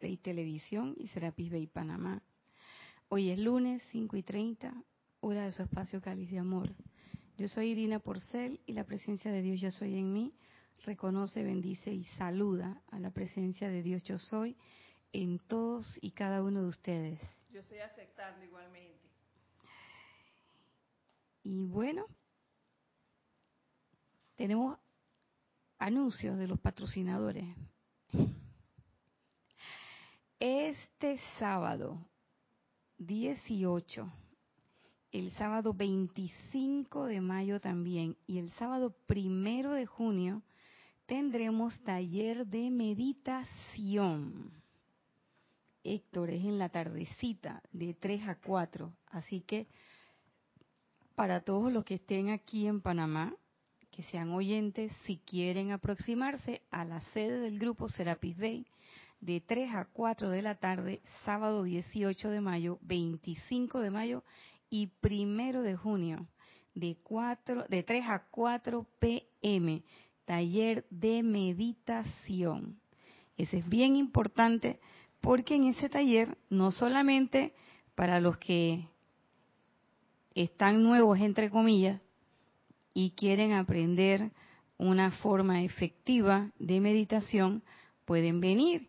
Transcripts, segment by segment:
Bay Televisión y Serapis Bay Panamá. Hoy es lunes 5 y 30, hora de su espacio Cáliz de Amor. Yo soy Irina Porcel y la presencia de Dios Yo Soy en mí reconoce, bendice y saluda a la presencia de Dios Yo Soy en todos y cada uno de ustedes. Yo estoy aceptando igualmente. Y bueno, tenemos anuncios de los patrocinadores. Este sábado 18, el sábado 25 de mayo también y el sábado primero de junio tendremos taller de meditación. Héctor, es en la tardecita de 3 a 4, así que para todos los que estén aquí en Panamá, que sean oyentes, si quieren aproximarse a la sede del grupo Serapis Bay, de 3 a 4 de la tarde, sábado 18 de mayo, 25 de mayo y 1 de junio, de, 4, de 3 a 4 pm, taller de meditación. Eso es bien importante porque en ese taller no solamente para los que están nuevos, entre comillas, y quieren aprender una forma efectiva de meditación, pueden venir.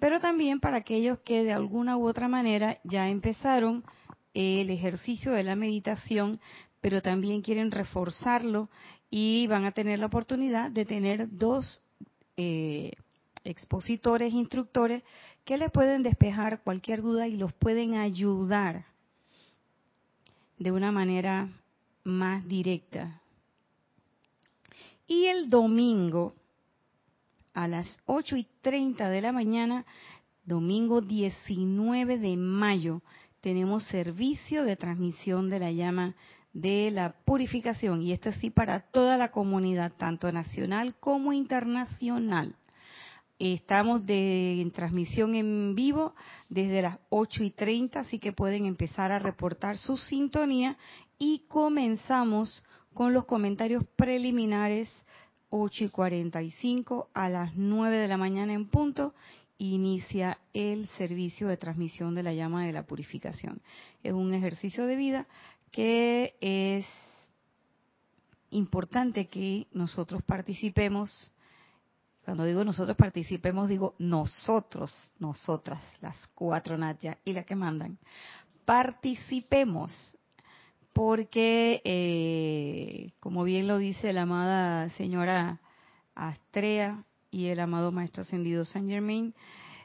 Pero también para aquellos que de alguna u otra manera ya empezaron el ejercicio de la meditación, pero también quieren reforzarlo y van a tener la oportunidad de tener dos eh, expositores, instructores, que les pueden despejar cualquier duda y los pueden ayudar de una manera más directa. Y el domingo, a las 8 y 30 de la mañana, domingo 19 de mayo, tenemos servicio de transmisión de la llama de la purificación. Y esto sí para toda la comunidad, tanto nacional como internacional. Estamos de, en transmisión en vivo desde las 8 y 30, así que pueden empezar a reportar su sintonía y comenzamos con los comentarios preliminares 8 y 45 a las 9 de la mañana en punto inicia el servicio de transmisión de la llama de la purificación. Es un ejercicio de vida que es importante que nosotros participemos. Cuando digo nosotros participemos, digo nosotros, nosotras, las cuatro Natia y las que mandan. Participemos porque, eh, como bien lo dice la amada señora Astrea y el amado Maestro Ascendido San Germain,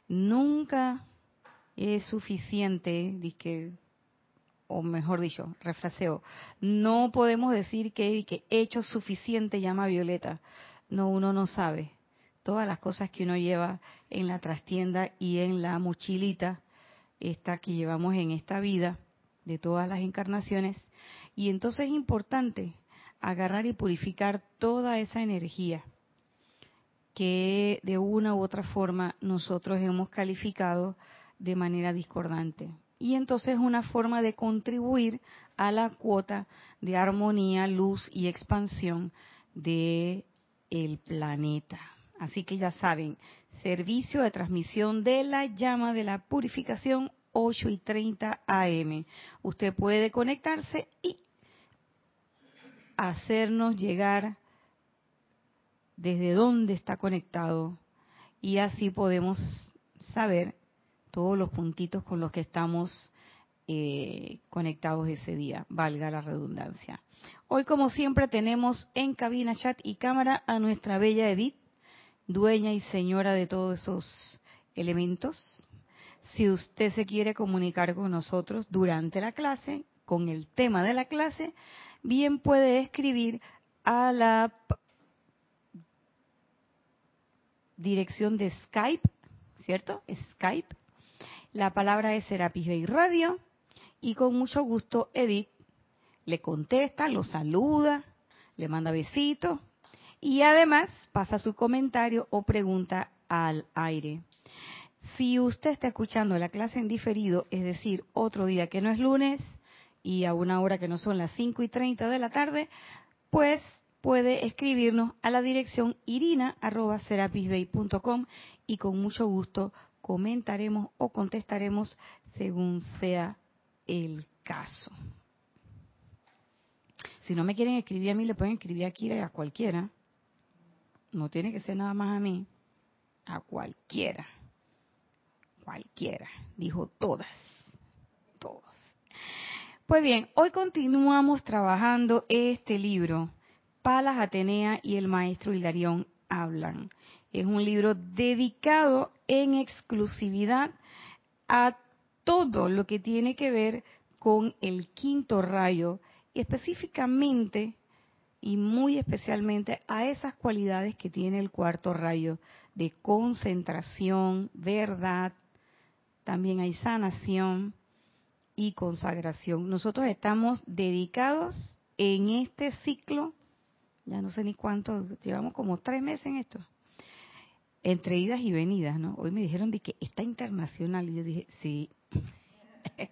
nunca es suficiente, o mejor dicho, refraseo, no podemos decir que, que hecho suficiente llama Violeta. No, uno no sabe. Todas las cosas que uno lleva en la trastienda y en la mochilita, esta que llevamos en esta vida, de todas las encarnaciones, y entonces es importante agarrar y purificar toda esa energía que de una u otra forma nosotros hemos calificado de manera discordante. Y entonces es una forma de contribuir a la cuota de armonía, luz y expansión de el planeta. Así que ya saben, servicio de transmisión de la llama de la purificación 8 y 30 AM. Usted puede conectarse y hacernos llegar desde dónde está conectado y así podemos saber todos los puntitos con los que estamos eh, conectados ese día, valga la redundancia. Hoy, como siempre, tenemos en cabina, chat y cámara a nuestra bella Edith, dueña y señora de todos esos elementos. Si usted se quiere comunicar con nosotros durante la clase, con el tema de la clase, bien puede escribir a la dirección de Skype, ¿cierto? Skype. La palabra es Serapis Bay Radio y con mucho gusto Edith le contesta, lo saluda, le manda besitos y además pasa su comentario o pregunta al aire. Si usted está escuchando la clase en diferido, es decir, otro día que no es lunes, y a una hora que no son las 5 y 30 de la tarde, pues puede escribirnos a la dirección irina.serapisbay.com y con mucho gusto comentaremos o contestaremos según sea el caso. Si no me quieren escribir a mí, le pueden escribir a Kira y a cualquiera. No tiene que ser nada más a mí, a cualquiera. Cualquiera, dijo todas, todos. Pues bien, hoy continuamos trabajando este libro, Palas Atenea y el maestro Hilarión hablan. Es un libro dedicado en exclusividad a todo lo que tiene que ver con el quinto rayo y específicamente y muy especialmente a esas cualidades que tiene el cuarto rayo de concentración, verdad, también hay sanación y consagración. Nosotros estamos dedicados en este ciclo, ya no sé ni cuánto, llevamos como tres meses en esto, entre idas y venidas, ¿no? Hoy me dijeron de que está internacional y yo dije, sí.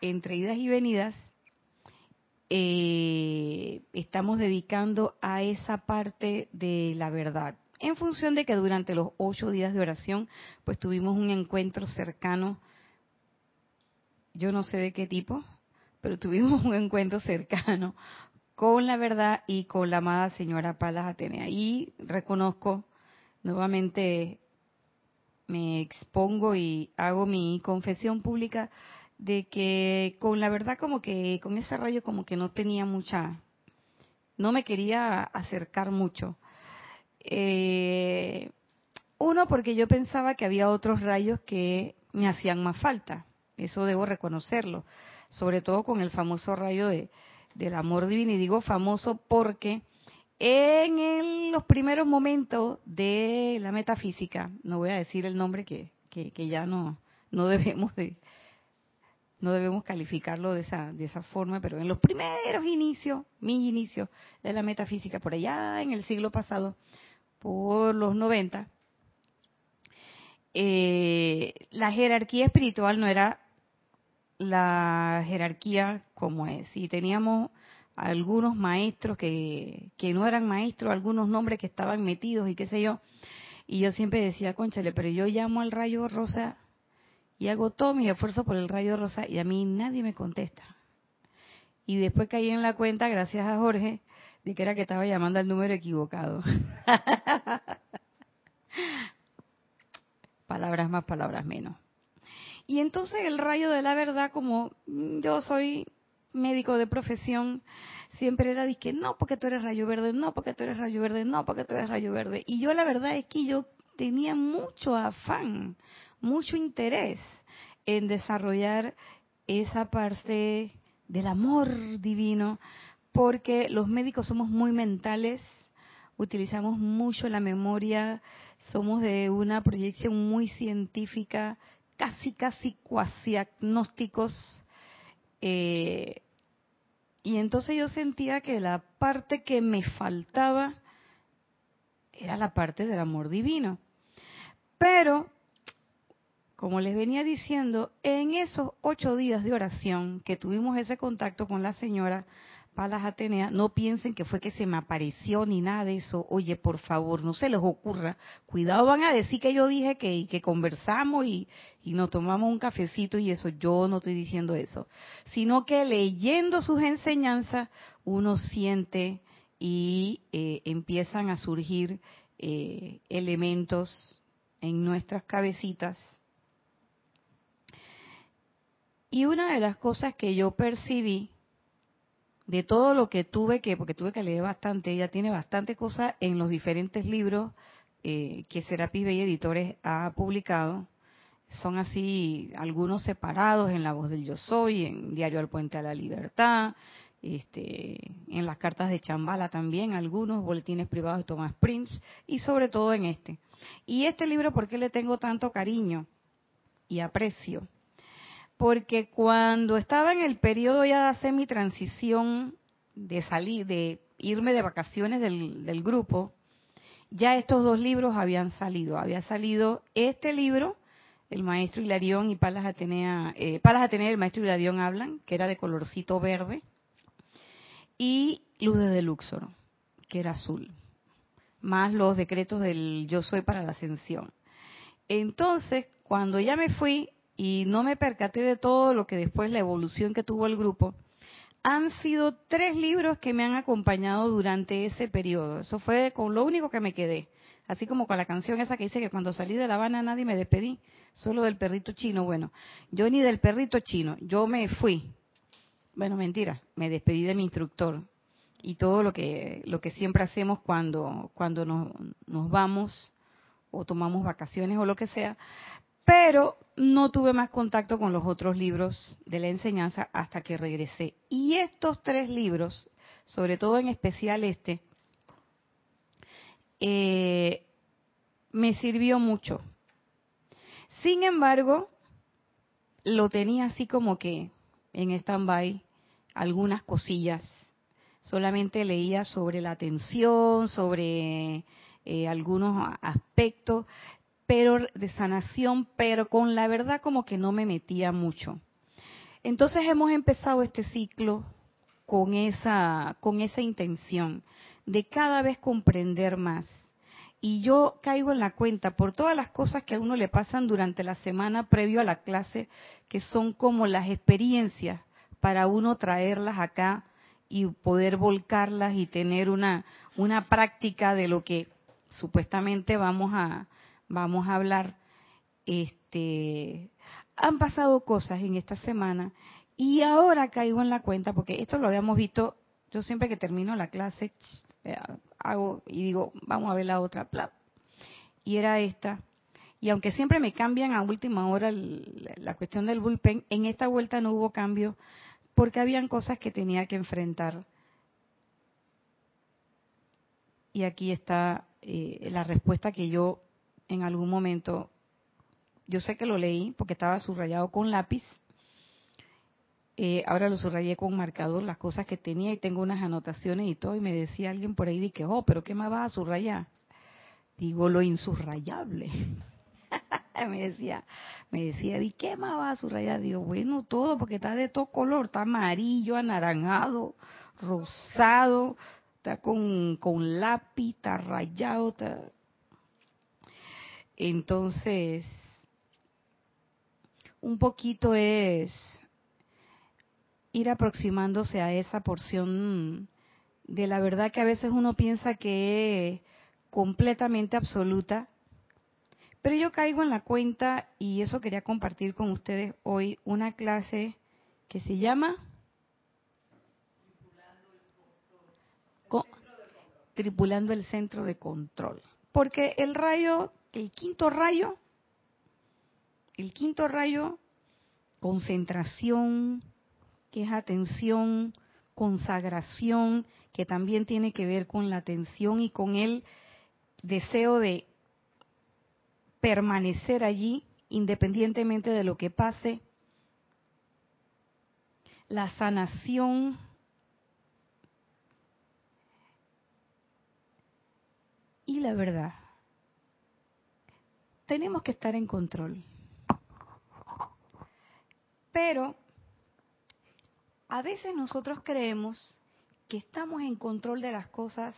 entre idas y venidas, eh, estamos dedicando a esa parte de la verdad. En función de que durante los ocho días de oración, pues tuvimos un encuentro cercano, yo no sé de qué tipo, pero tuvimos un encuentro cercano con la verdad y con la amada señora Palas Atenea. Y reconozco nuevamente me expongo y hago mi confesión pública de que con la verdad como que con ese rayo como que no tenía mucha, no me quería acercar mucho. Eh, uno porque yo pensaba que había otros rayos que me hacían más falta, eso debo reconocerlo, sobre todo con el famoso rayo de, del amor divino. Y digo famoso porque en los primeros momentos de la metafísica, no voy a decir el nombre que, que, ya no, no debemos de no debemos calificarlo de esa de esa forma, pero en los primeros inicios, mis inicios de la metafísica por allá en el siglo pasado, por los 90, eh, la jerarquía espiritual no era la jerarquía como es. Y teníamos algunos maestros que, que no eran maestros, algunos nombres que estaban metidos y qué sé yo. Y yo siempre decía, conchale, pero yo llamo al rayo rosa y hago todo mi esfuerzo por el rayo rosa y a mí nadie me contesta. Y después caí en la cuenta, gracias a Jorge, de que era que estaba llamando al número equivocado. palabras más, palabras menos. Y entonces el rayo de la verdad, como yo soy médico de profesión, siempre era de que no, porque tú eres rayo verde, no, porque tú eres rayo verde, no, porque tú eres rayo verde. Y yo la verdad es que yo tenía mucho afán, mucho interés en desarrollar esa parte del amor divino, porque los médicos somos muy mentales, utilizamos mucho la memoria, somos de una proyección muy científica, casi, casi cuasi agnósticos, eh, y entonces yo sentía que la parte que me faltaba era la parte del amor divino. Pero, como les venía diciendo, en esos ocho días de oración que tuvimos ese contacto con la señora, Palas Atenea, no piensen que fue que se me apareció ni nada de eso. Oye, por favor, no se les ocurra. Cuidado, van a decir que yo dije que, conversamos y, y nos tomamos un cafecito y eso. Yo no estoy diciendo eso. Sino que leyendo sus enseñanzas, uno siente y eh, empiezan a surgir eh, elementos en nuestras cabecitas. Y una de las cosas que yo percibí de todo lo que tuve que, porque tuve que leer bastante, ella tiene bastante cosas en los diferentes libros eh, que Serapis Bay Editores ha publicado. Son así algunos separados en La Voz del Yo Soy, en Diario al Puente a la Libertad, este, en las cartas de Chambala también, algunos boletines privados de Thomas Prince y sobre todo en este. Y este libro, ¿por qué le tengo tanto cariño y aprecio? Porque cuando estaba en el periodo ya de hacer mi transición de salir, de irme de vacaciones del, grupo, ya estos dos libros habían salido. Había salido este libro, El Maestro Hilarión y Palas Atenea, eh, Palas Atenea el Maestro Hilarión hablan, que era de colorcito verde, y Luz de Luxor, que era azul, más los decretos del Yo Soy para la Ascensión. entonces, cuando ya me fui y no me percaté de todo lo que después la evolución que tuvo el grupo, han sido tres libros que me han acompañado durante ese periodo. Eso fue con lo único que me quedé. Así como con la canción esa que dice que cuando salí de La Habana nadie me despedí, solo del perrito chino. Bueno, yo ni del perrito chino, yo me fui. Bueno, mentira, me despedí de mi instructor y todo lo que lo que siempre hacemos cuando cuando nos, nos vamos o tomamos vacaciones o lo que sea, pero no tuve más contacto con los otros libros de la enseñanza hasta que regresé. Y estos tres libros, sobre todo en especial este, eh, me sirvió mucho. Sin embargo, lo tenía así como que en stand-by algunas cosillas. Solamente leía sobre la atención, sobre eh, algunos aspectos, pero de sanación, pero con la verdad como que no me metía mucho. Entonces hemos empezado este ciclo con esa con esa intención de cada vez comprender más. Y yo caigo en la cuenta por todas las cosas que a uno le pasan durante la semana previo a la clase, que son como las experiencias para uno traerlas acá y poder volcarlas y tener una, una práctica de lo que supuestamente vamos a, vamos a hablar. Este, han pasado cosas en esta semana y ahora caigo en la cuenta, porque esto lo habíamos visto, yo siempre que termino la clase eh, hago y digo, vamos a ver la otra, y era esta. Y aunque siempre me cambian a última hora la cuestión del bullpen, en esta vuelta no hubo cambio porque habían cosas que tenía que enfrentar. Y aquí está eh, la respuesta que yo en algún momento, yo sé que lo leí porque estaba subrayado con lápiz, eh, ahora lo subrayé con marcador, las cosas que tenía y tengo unas anotaciones y todo, y me decía alguien por ahí, que, oh, pero ¿qué más vas a subrayar? Digo, lo insubrayable. me decía, me decía, ¿y qué más vas a subrayar? Digo, bueno, todo, porque está de todo color, está amarillo, anaranjado, rosado, está con, con lápiz, está rayado, está... Entonces, un poquito es ir aproximándose a esa porción de la verdad que a veces uno piensa que es completamente absoluta, pero yo caigo en la cuenta y eso quería compartir con ustedes hoy una clase que se llama Tripulando el centro de control. Porque el rayo el quinto rayo, el quinto rayo, concentración, que es atención, consagración, que también tiene que ver con la atención y con el deseo de permanecer allí independientemente de lo que pase. La sanación y la verdad tenemos que estar en control. Pero a veces nosotros creemos que estamos en control de las cosas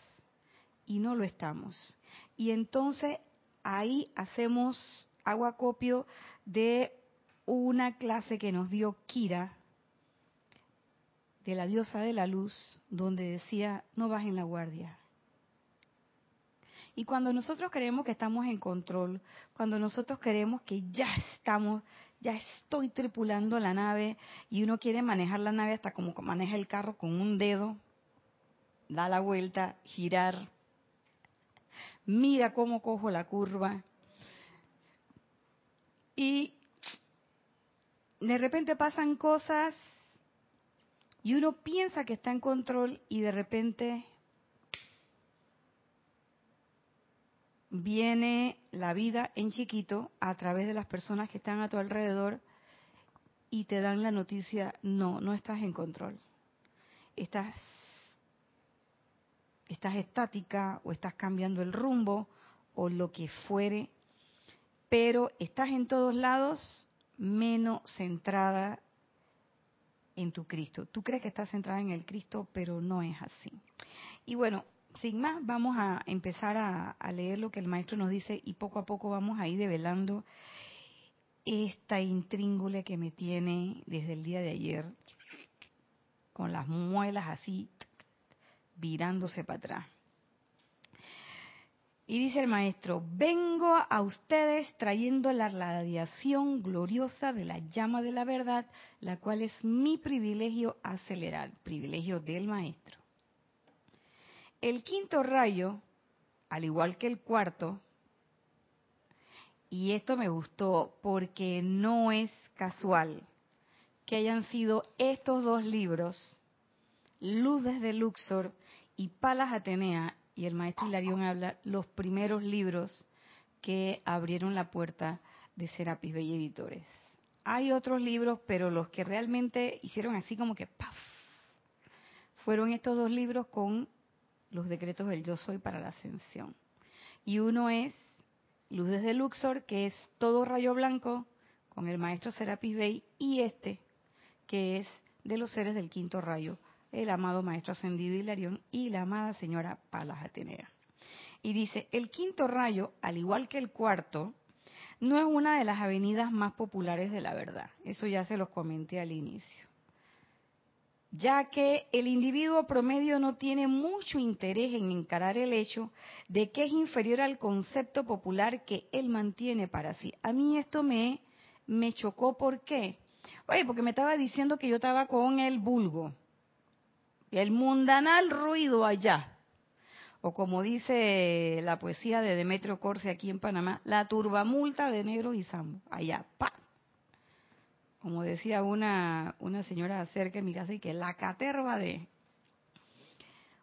y no lo estamos. Y entonces ahí hacemos aguacopio de una clase que nos dio Kira, de la diosa de la luz, donde decía, no bajen la guardia. Y cuando nosotros creemos que estamos en control, cuando nosotros creemos que ya estamos, ya estoy tripulando la nave y uno quiere manejar la nave hasta como maneja el carro con un dedo, da la vuelta, girar, mira cómo cojo la curva y de repente pasan cosas y uno piensa que está en control y de repente viene la vida en chiquito a través de las personas que están a tu alrededor y te dan la noticia, no, no estás en control. Estás, estás estática o estás cambiando el rumbo o lo que fuere, pero estás en todos lados menos centrada en tu Cristo. Tú crees que estás centrada en el Cristo, pero no es así. Y bueno, sin más, vamos a empezar a, leer lo que el maestro nos dice y poco a poco vamos a ir develando esta intríngule que me tiene desde el día de ayer, con las muelas así virándose para atrás. Y dice el maestro, vengo a ustedes trayendo la radiación gloriosa de la llama de la verdad, la cual es mi privilegio acelerar, privilegio del maestro. El quinto rayo, al igual que el cuarto, y esto me gustó porque no es casual que hayan sido estos dos libros, Luz desde Luxor y Palas Atenea, y el maestro Hilarión habla, los primeros libros que abrieron la puerta de Serapis Bey Editores. Hay otros libros, pero los que realmente hicieron así como que ¡paf! fueron estos dos libros con los decretos del yo soy para la ascensión. Y uno es Luz desde Luxor, que es todo rayo blanco, con el maestro Serapis Bey, y este, que es de los seres del quinto rayo, el amado maestro ascendido Hilarión y la amada señora Palas Atenea. Y dice, el quinto rayo, al igual que el cuarto, no es una de las avenidas más populares de la verdad. Eso ya se los comenté al inicio ya que el individuo promedio no tiene mucho interés en encarar el hecho de que es inferior al concepto popular que él mantiene para sí. A mí esto me, me chocó, ¿por qué? Oye, porque me estaba diciendo que yo estaba con el vulgo, el mundanal ruido allá, o como dice la poesía de Demetrio Corse aquí en Panamá, la turbamulta de negro y zambo, allá, pa, como decía una, una señora cerca de mi casa, y que la caterva de...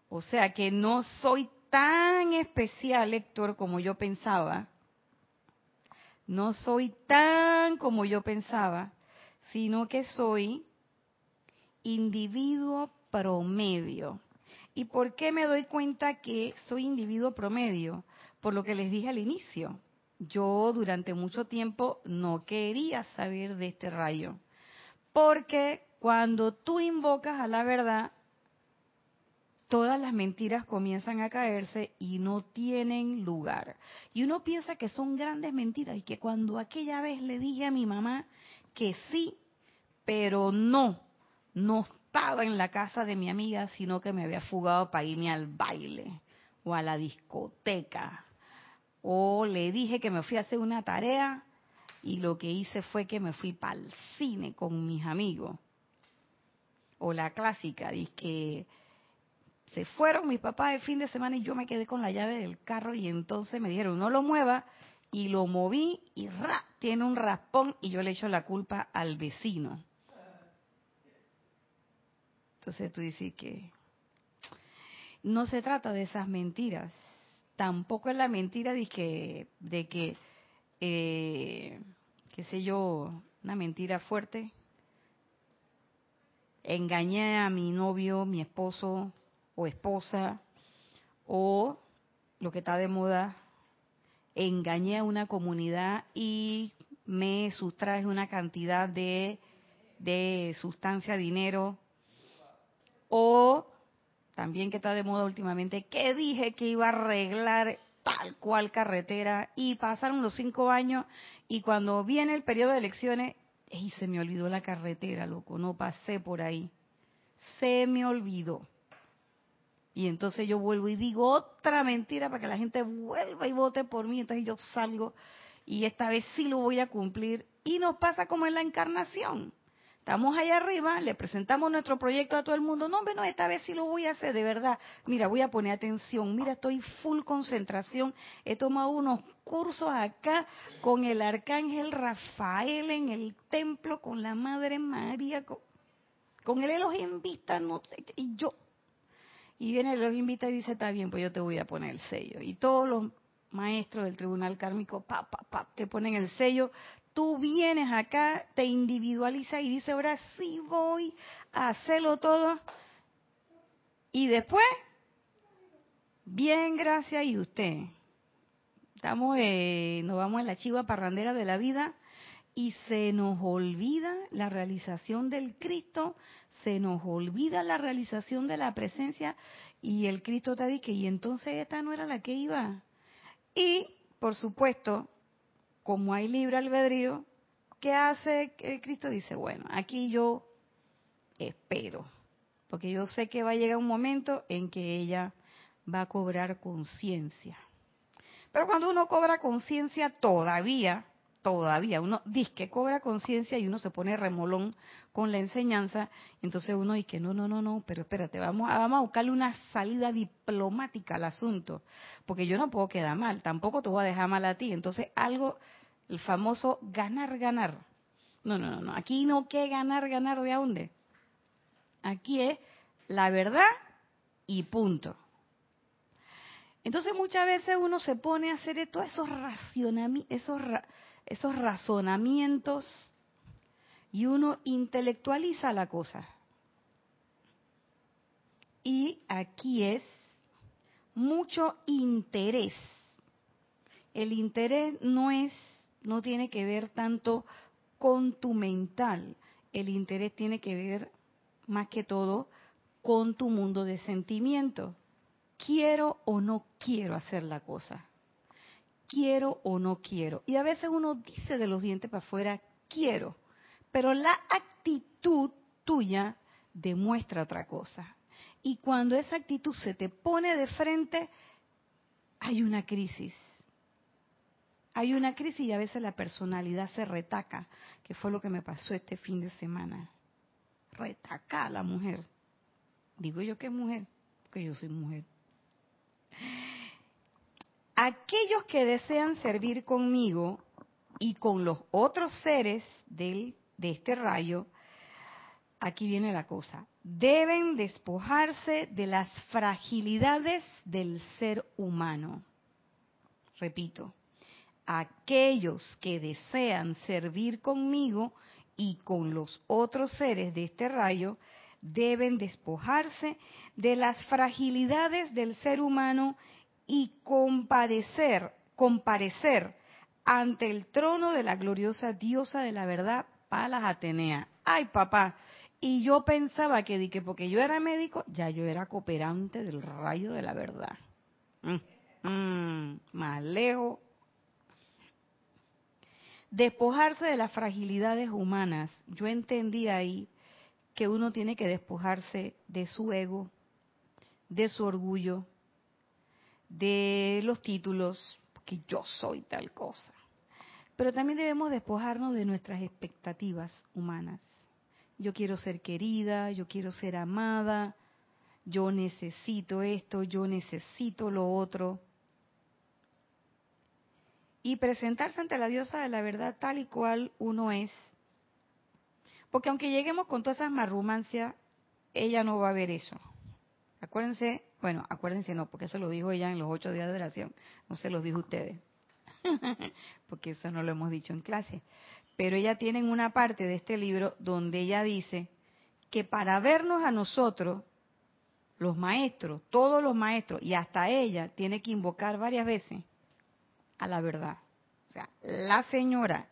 O sea que no soy tan especial, Héctor, como yo pensaba. No soy tan como yo pensaba, sino que soy individuo promedio. ¿Y por qué me doy cuenta que soy individuo promedio? Por lo que les dije al inicio yo durante mucho tiempo no quería saber de este rayo. Porque cuando tú invocas a la verdad, todas las mentiras comienzan a caerse y no tienen lugar. Y uno piensa que son grandes mentiras y que cuando aquella vez le dije a mi mamá que sí, pero no, no estaba en la casa de mi amiga, sino que me había fugado para irme al baile o a la discoteca o le dije que me fui a hacer una tarea y lo que hice fue que me fui para el cine con mis amigos. O la clásica, dice que se fueron mis papás el fin de semana y yo me quedé con la llave del carro y entonces me dijeron no lo mueva y lo moví y ¡ra! tiene un raspón y yo le echo la culpa al vecino. Entonces tú dices que no se trata de esas mentiras tampoco es la mentira de que, de que eh, qué sé yo, una mentira fuerte. Engañé a mi novio, mi esposo o esposa, o lo que está de moda, engañé a una comunidad y me sustraje una cantidad de, de sustancia, dinero, o también que está de moda últimamente, que dije que iba a arreglar tal cual carretera y pasaron los cinco años y cuando viene el periodo de elecciones, y se me olvidó la carretera, loco, no pasé por ahí. Se me olvidó. Y entonces yo vuelvo y digo otra mentira para que la gente vuelva y vote por mí. Entonces yo salgo y esta vez sí lo voy a cumplir. Y nos pasa como en la encarnación. Estamos allá arriba, le presentamos nuestro proyecto a todo el mundo. No, hombre, no, esta vez sí lo voy a hacer, de verdad. Mira, voy a poner atención. Mira, estoy full concentración. He tomado unos cursos acá con el arcángel Rafael en el templo, con la Madre María, con, el Elohim Vista. No, y yo. Y viene el Elohim Vista y dice, está bien, pues yo te voy a poner el sello. Y todos los maestros del tribunal kármico, pa, pa, pa, te ponen el sello, tú vienes acá, te individualiza y dice, ahora sí voy a hacerlo todo. Y después, bien, gracias, y usted. Estamos, eh, nos vamos en la chiva parrandera de la vida y se nos olvida la realización del Cristo, se nos olvida la realización de la presencia y el Cristo te dice, y entonces esta no era la que iba. Y, por supuesto, como hay libre albedrío, ¿qué hace Cristo? Dice, bueno, aquí yo espero, porque yo sé que va a llegar un momento en que ella va a cobrar conciencia. Pero cuando uno cobra conciencia todavía, todavía, uno dice que cobra conciencia y uno se pone remolón con la enseñanza, entonces uno dice que no, no, no, no, pero espérate, vamos a, vamos a buscarle una salida diplomática al asunto, porque yo no puedo quedar mal, tampoco te voy a dejar mal a ti, entonces algo, el famoso ganar, ganar. No, no, no, no, aquí no que ganar, ganar de dónde. Aquí es la verdad y punto. Entonces muchas veces uno se pone a hacer todos esos racionamientos, esos, esos razonamientos y uno intelectualiza la cosa. Y aquí es mucho interés. El interés no es, no tiene que ver tanto con tu mental. El interés tiene que ver más que todo con tu mundo de sentimiento. Quiero o no quiero hacer la cosa quiero o no quiero. Y a veces uno dice de los dientes para afuera, quiero, pero la actitud tuya demuestra otra cosa. Y cuando esa actitud se te pone de frente, hay una crisis. Hay una crisis y a veces la personalidad se retaca, que fue lo que me pasó este fin de semana. Retaca a la mujer. Digo yo que mujer, porque yo soy mujer aquellos que desean servir conmigo y con los otros seres de este rayo, aquí viene la cosa, deben despojarse de las fragilidades del ser humano. Repito, aquellos que desean servir conmigo y con los otros seres de este rayo, deben despojarse de las fragilidades del ser humano y compadecer, comparecer ante el trono de la gloriosa diosa de la verdad, Palas Atenea. Ay, papá, y yo pensaba que, que porque yo era médico, ya yo era cooperante del rayo de la verdad. Mm, mm, más lejos. Despojarse de las fragilidades humanas. Yo entendí ahí que uno tiene que despojarse de su ego, de su orgullo, de los títulos, que yo soy tal cosa. Pero también debemos despojarnos de nuestras expectativas humanas. Yo quiero ser querida, yo quiero ser amada, yo necesito esto, yo necesito lo otro. Y presentarse ante la diosa de la verdad tal y cual uno es. Porque aunque lleguemos con todas esas marrumancias, ella no va a ver eso. Acuérdense bueno, acuérdense no, porque eso lo dijo ella en los ocho días de oración, no se los dijo ustedes, porque eso no lo hemos dicho en clase. Pero ella tiene una parte de este libro donde ella dice que para vernos a nosotros, los maestros, todos los maestros, y hasta ella, tiene que invocar varias veces a la verdad. O sea, la señora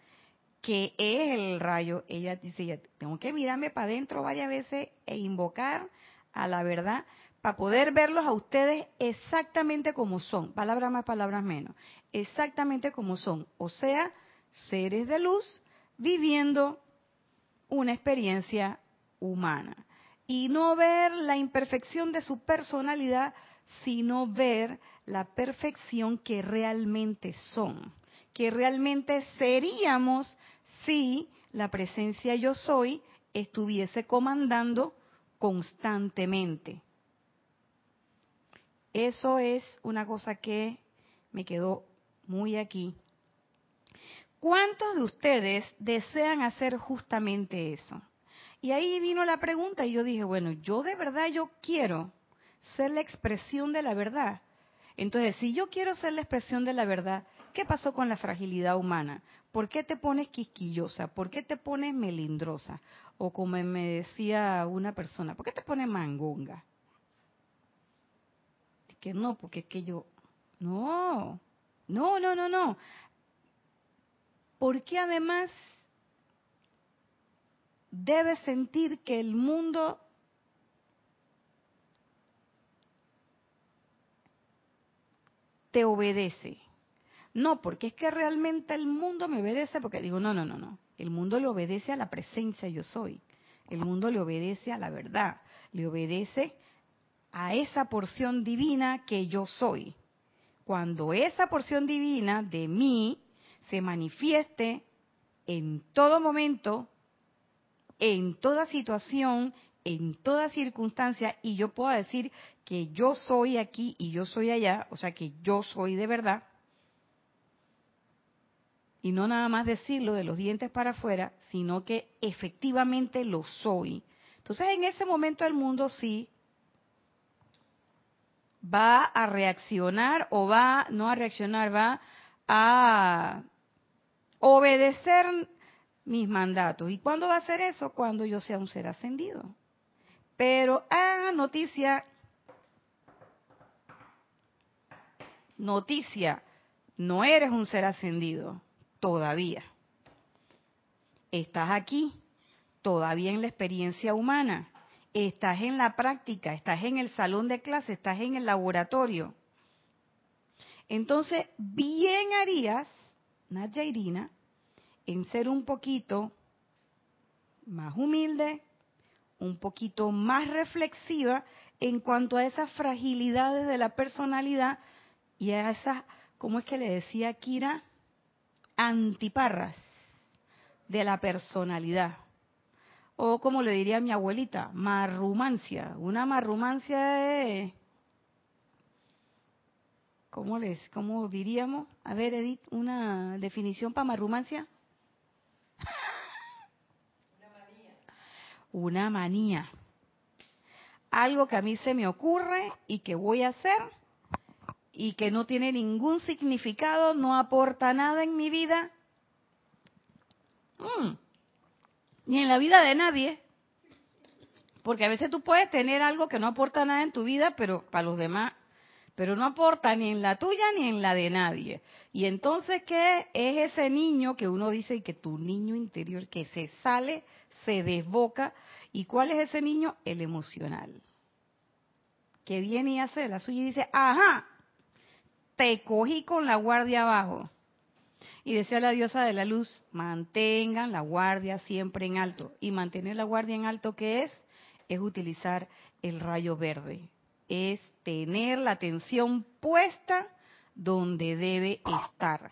que es el rayo, ella dice, tengo que mirarme para adentro varias veces e invocar a la verdad para poder verlos a ustedes exactamente como son, palabras más, palabras menos, exactamente como son, o sea, seres de luz viviendo una experiencia humana. Y no ver la imperfección de su personalidad, sino ver la perfección que realmente son, que realmente seríamos si la presencia yo soy estuviese comandando constantemente. Eso es una cosa que me quedó muy aquí. ¿Cuántos de ustedes desean hacer justamente eso? Y ahí vino la pregunta y yo dije, bueno, yo de verdad yo quiero ser la expresión de la verdad. Entonces, si yo quiero ser la expresión de la verdad, ¿qué pasó con la fragilidad humana? ¿Por qué te pones quisquillosa? ¿Por qué te pones melindrosa? O como me decía una persona, ¿por qué te pones mangonga? No, porque es que yo, no, no, no, no, no. Porque además debes sentir que el mundo te obedece. No, porque es que realmente el mundo me obedece, porque digo, no, no, no, no. El mundo le obedece a la presencia yo soy. El mundo le obedece a la verdad. Le obedece a esa porción divina que yo soy. Cuando esa porción divina de mí se manifieste en todo momento, en toda situación, en toda circunstancia, y yo puedo decir que yo soy aquí y yo soy allá, o sea que yo soy de verdad, y no nada más decirlo de los dientes para afuera, sino que efectivamente lo soy. Entonces en ese momento el mundo sí va a reaccionar o va, no a reaccionar, va a obedecer mis mandatos. ¿Y cuándo va a hacer eso? Cuando yo sea un ser ascendido. Pero, ah, noticia, noticia, no eres un ser ascendido todavía. Estás aquí, todavía en la experiencia humana. Estás en la práctica, estás en el salón de clase, estás en el laboratorio. Entonces, bien harías, Nadia Irina, en ser un poquito más humilde, un poquito más reflexiva en cuanto a esas fragilidades de la personalidad y a esas, ¿cómo es que le decía Kira? Antiparras de la personalidad. O como le diría mi abuelita, marrumancia. Una marrumancia es... ¿Cómo, les, ¿Cómo diríamos? A ver, Edith, una definición para marrumancia. una manía. Algo que a mí se me ocurre y que voy a hacer y que no tiene ningún significado, no aporta nada en mi vida, mm. Ni en la vida de nadie. Porque a veces tú puedes tener algo que no aporta nada en tu vida, pero para los demás, pero no aporta ni en la tuya ni en la de nadie. Y entonces, ¿qué es ese niño que uno dice que tu niño interior que se sale se desboca. ¿Y cuál es ese niño? El emocional. Que viene y hace la suya y dice, ajá, te cogí con la guardia abajo. Y decía la diosa de la luz, mantengan la guardia siempre en alto. Y mantener la guardia en alto, ¿qué es? Es utilizar el rayo verde. Es tener la atención puesta donde debe estar.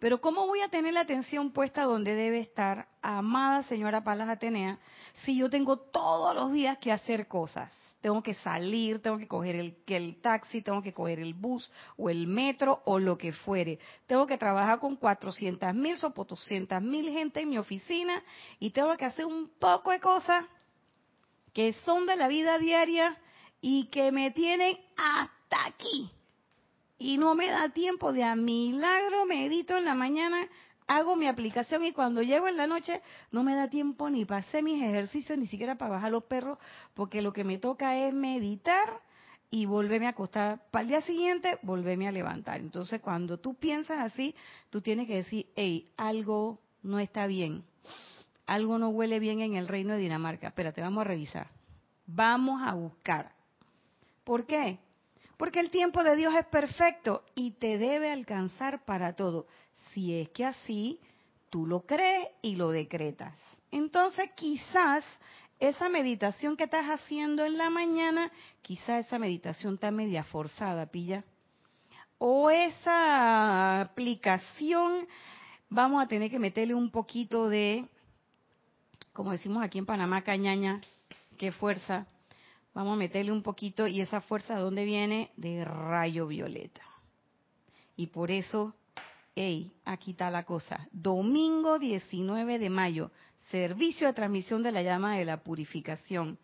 Pero ¿cómo voy a tener la atención puesta donde debe estar, amada señora Palas Atenea, si yo tengo todos los días que hacer cosas? Tengo que salir, tengo que coger el, el taxi, tengo que coger el bus o el metro o lo que fuere. Tengo que trabajar con 400 mil o 400 mil gente en mi oficina y tengo que hacer un poco de cosas que son de la vida diaria y que me tienen hasta aquí y no me da tiempo de a milagro, medito en la mañana, hago mi aplicación y cuando llego en la noche no me da tiempo ni para hacer mis ejercicios, ni siquiera para bajar los perros, porque lo que me toca es meditar y volverme a acostar. Para el día siguiente, volverme a levantar. Entonces, cuando tú piensas así, tú tienes que decir, hey, algo no está bien. Algo no huele bien en el reino de Dinamarca. Espérate, vamos a revisar. Vamos a buscar. ¿Por qué? Porque el tiempo de Dios es perfecto y te debe alcanzar para todo. Si es que así tú lo crees y lo decretas. Entonces quizás esa meditación que estás haciendo en la mañana, quizás esa meditación está media forzada, pilla. O esa aplicación, vamos a tener que meterle un poquito de, como decimos aquí en Panamá, cañaña, qué fuerza, Vamos a meterle un poquito y esa fuerza de dónde viene? De rayo violeta. Y por eso, hey, aquí está la cosa. Domingo 19 de mayo, servicio de transmisión de la llama de la purificación.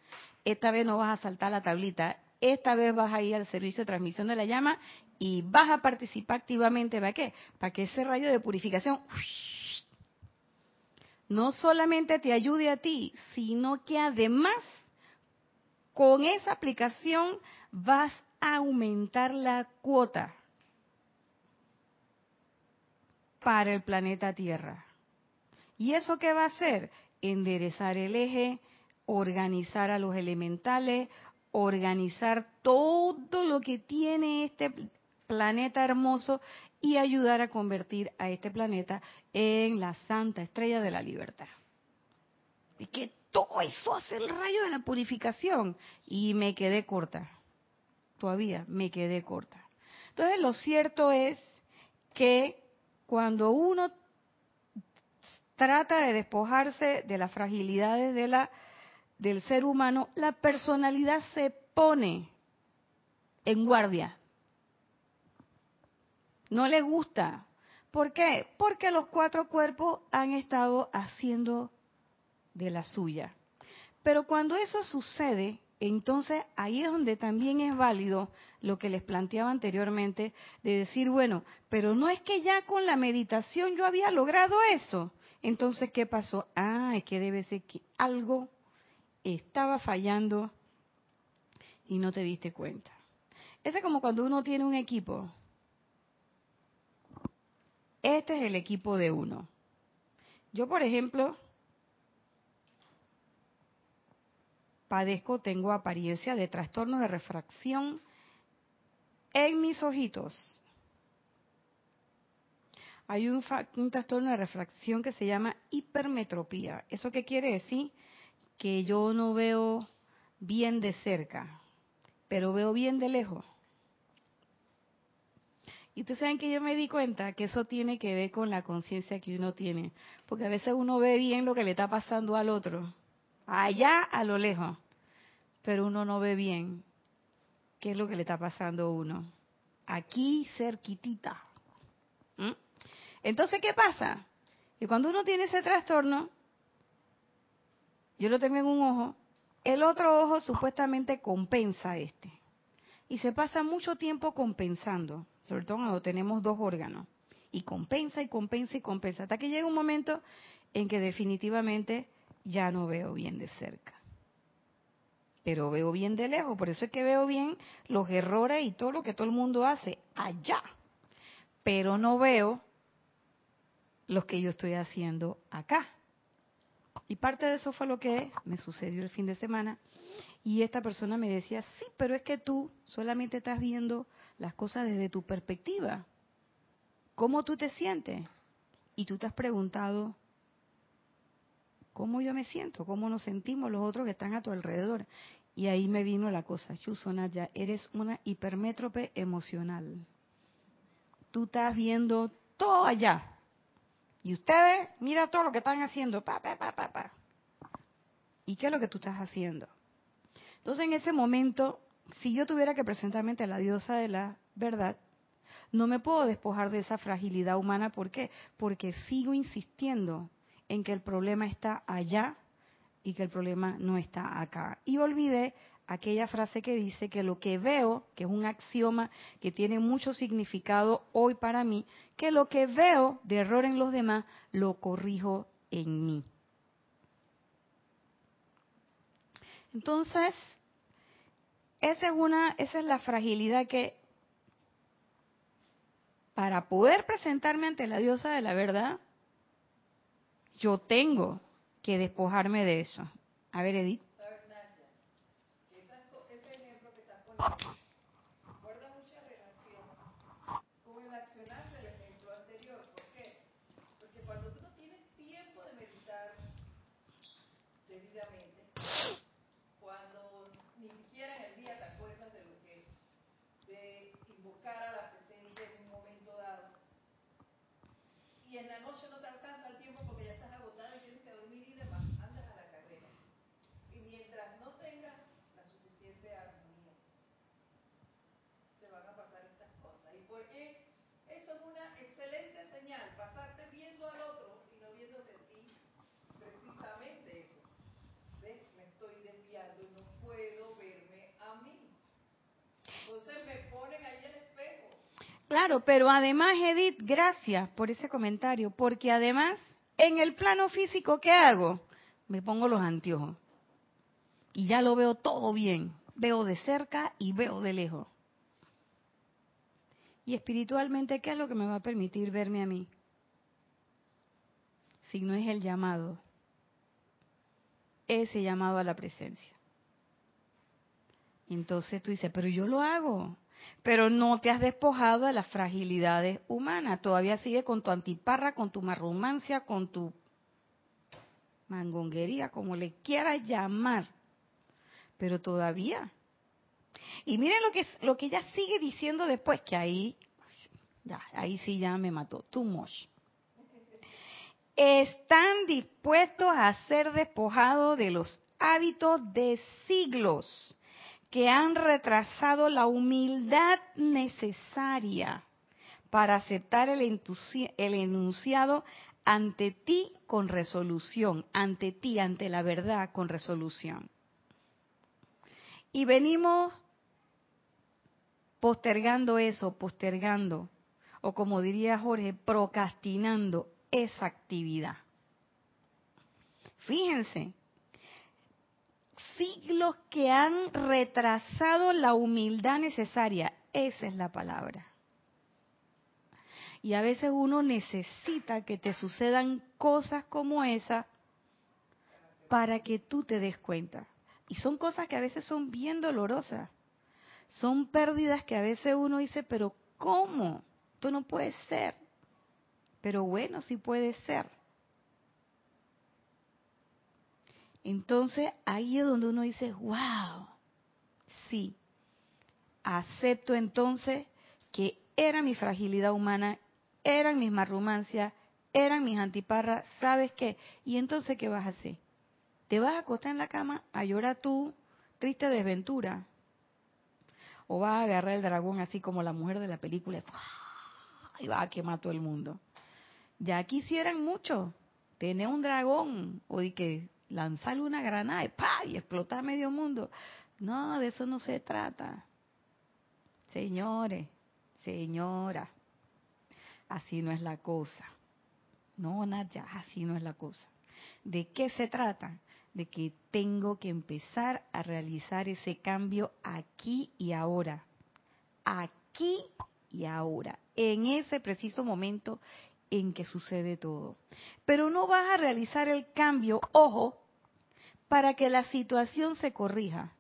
Esta vez no vas a saltar la tablita, esta vez vas a ir al servicio de transmisión de la llama y vas a participar activamente. ¿Para qué? Para que ese rayo de purificación no solamente te ayude a ti, sino que además con esa aplicación vas a aumentar la cuota para el planeta Tierra. ¿Y eso qué va a hacer? Enderezar el eje, organizar a los elementales, organizar todo lo que tiene este planeta hermoso y ayudar a convertir a este planeta en la santa estrella de la libertad. Y que todo eso hace el rayo de la purificación. Y me quedé corta. Todavía me quedé corta. Entonces lo cierto es que cuando uno trata de despojarse de las fragilidades de la del ser humano, la personalidad se pone en guardia. No le gusta. ¿Por qué? Porque los cuatro cuerpos han estado haciendo de la suya. Pero cuando eso sucede, entonces ahí es donde también es válido lo que les planteaba anteriormente, de decir, bueno, pero no es que ya con la meditación yo había logrado eso. Entonces, ¿qué pasó? Ah, es que debe ser que algo estaba fallando y no te diste cuenta. Ese es como cuando uno tiene un equipo. Este es el equipo de uno. Yo, por ejemplo, padezco, tengo apariencia de trastorno de refracción en mis ojitos. Hay un, trastorno de refracción que se llama hipermetropía. ¿Eso qué quiere decir? que yo no veo bien de cerca, pero veo bien de lejos. Y ustedes saben que yo me di cuenta que eso tiene que ver con la conciencia que uno tiene, porque a veces uno ve bien lo que le está pasando al otro, allá a lo lejos, pero uno no ve bien qué es lo que le está pasando a uno, aquí cerquitita. ¿Mm? Entonces, ¿qué pasa? Y cuando uno tiene ese trastorno, yo lo tengo en un ojo, el otro ojo supuestamente compensa este. Y se pasa mucho tiempo compensando, sobre todo cuando tenemos dos órganos. Y compensa y compensa y compensa, hasta que llega un momento en que definitivamente ya no veo bien de cerca. Pero veo bien de lejos, por eso es que veo bien los errores y todo lo que todo el mundo hace allá. Pero no veo los que yo estoy haciendo acá. Y parte de eso fue lo que me sucedió el fin de semana. Y esta persona me decía, sí, pero es que tú solamente estás viendo las cosas desde tu perspectiva. ¿Cómo tú te sientes? Y tú te has preguntado, ¿cómo yo me siento? ¿Cómo nos sentimos los otros que están a tu alrededor? Y ahí me vino la cosa, ya eres una hipermétrope emocional. Tú estás viendo todo allá, y ustedes, mira todo lo que están haciendo. Pa, pa, pa, pa, pa. ¿Y qué es lo que tú estás haciendo? Entonces, en ese momento, si yo tuviera que presentarme ante la diosa de la verdad, no me puedo despojar de esa fragilidad humana. ¿Por qué? Porque sigo insistiendo en que el problema está allá y que el problema no está acá. Y olvidé aquella frase que dice que lo que veo, que es un axioma que tiene mucho significado hoy para mí, que lo que veo de error en los demás, lo corrijo en mí. Entonces, esa es una, esa es la fragilidad que para poder presentarme ante la diosa de la verdad, yo tengo que despojarme de eso. A ver, Edith. guarda mucha relación con el accionar del ejemplo anterior. ¿Por qué? Porque cuando tú no tienes tiempo de meditar debidamente, cuando ni siquiera en el día te acuerdas de lo que de invocar a la presencia en un momento dado, y en la noche no te alcanza el tiempo porque ya estás agotado y tienes que dormir y demás, andas a la carrera. Y mientras no tengas la suficiente armonía, van a pasar estas cosas. ¿Y por qué? Eso es una excelente señal, pasarte viendo al otro y no viéndote a ti. Precisamente eso. ¿Ves? Me estoy desviando, no puedo verme a mí. Entonces me ponen ahí el espejo. Claro, pero además, Edith, gracias por ese comentario, porque además, en el plano físico, ¿qué hago? Me pongo los anteojos. Y ya lo veo todo bien. Veo de cerca y veo de lejos. Y espiritualmente, ¿qué es lo que me va a permitir verme a mí? sino es el llamado. Ese llamado a la presencia. Entonces tú dices, pero yo lo hago. Pero no te has despojado de las fragilidades humanas. Todavía sigue con tu antiparra, con tu marrumancia, con tu mangonguería, como le quieras llamar. Pero todavía. Y miren lo que, lo que ella sigue diciendo después, que ahí, ya, ahí sí ya me mató. Too much están dispuestos a ser despojados de los hábitos de siglos que han retrasado la humildad necesaria para aceptar el, enunciado ante ti con resolución, ante ti, ante la verdad con resolución. Y venimos postergando eso, postergando, o como diría Jorge, procrastinando esa actividad. Fíjense, siglos que han retrasado la humildad necesaria, esa es la palabra. Y a veces uno necesita que te sucedan cosas como esa para que tú te des cuenta. Y son cosas que a veces son bien dolorosas. Son pérdidas que a veces uno dice, pero ¿cómo? Esto no puede ser. Pero bueno, sí puede ser. Entonces ahí es donde uno dice, wow, sí, acepto entonces que era mi fragilidad humana, eran mis marrumancias, eran mis antiparras, ¿sabes qué? Y entonces, ¿qué vas a hacer? ¿Te vas a acostar en la cama a llorar tú, triste desventura? ¿O vas a agarrar el dragón así como la mujer de la película y vas a quemar todo el mundo? Ya quisieran mucho tener un dragón o de que lanzarle una granada y, ¡pa! y explotar medio mundo. No, de eso no se trata. Señores, señora, así no es la cosa. No, Naya, así no es la cosa. ¿De qué se trata? De que tengo que empezar a realizar ese cambio aquí y ahora. Aquí y ahora. En ese preciso momento en que sucede todo. Pero no vas a realizar el cambio, ojo, para que la situación se corrija.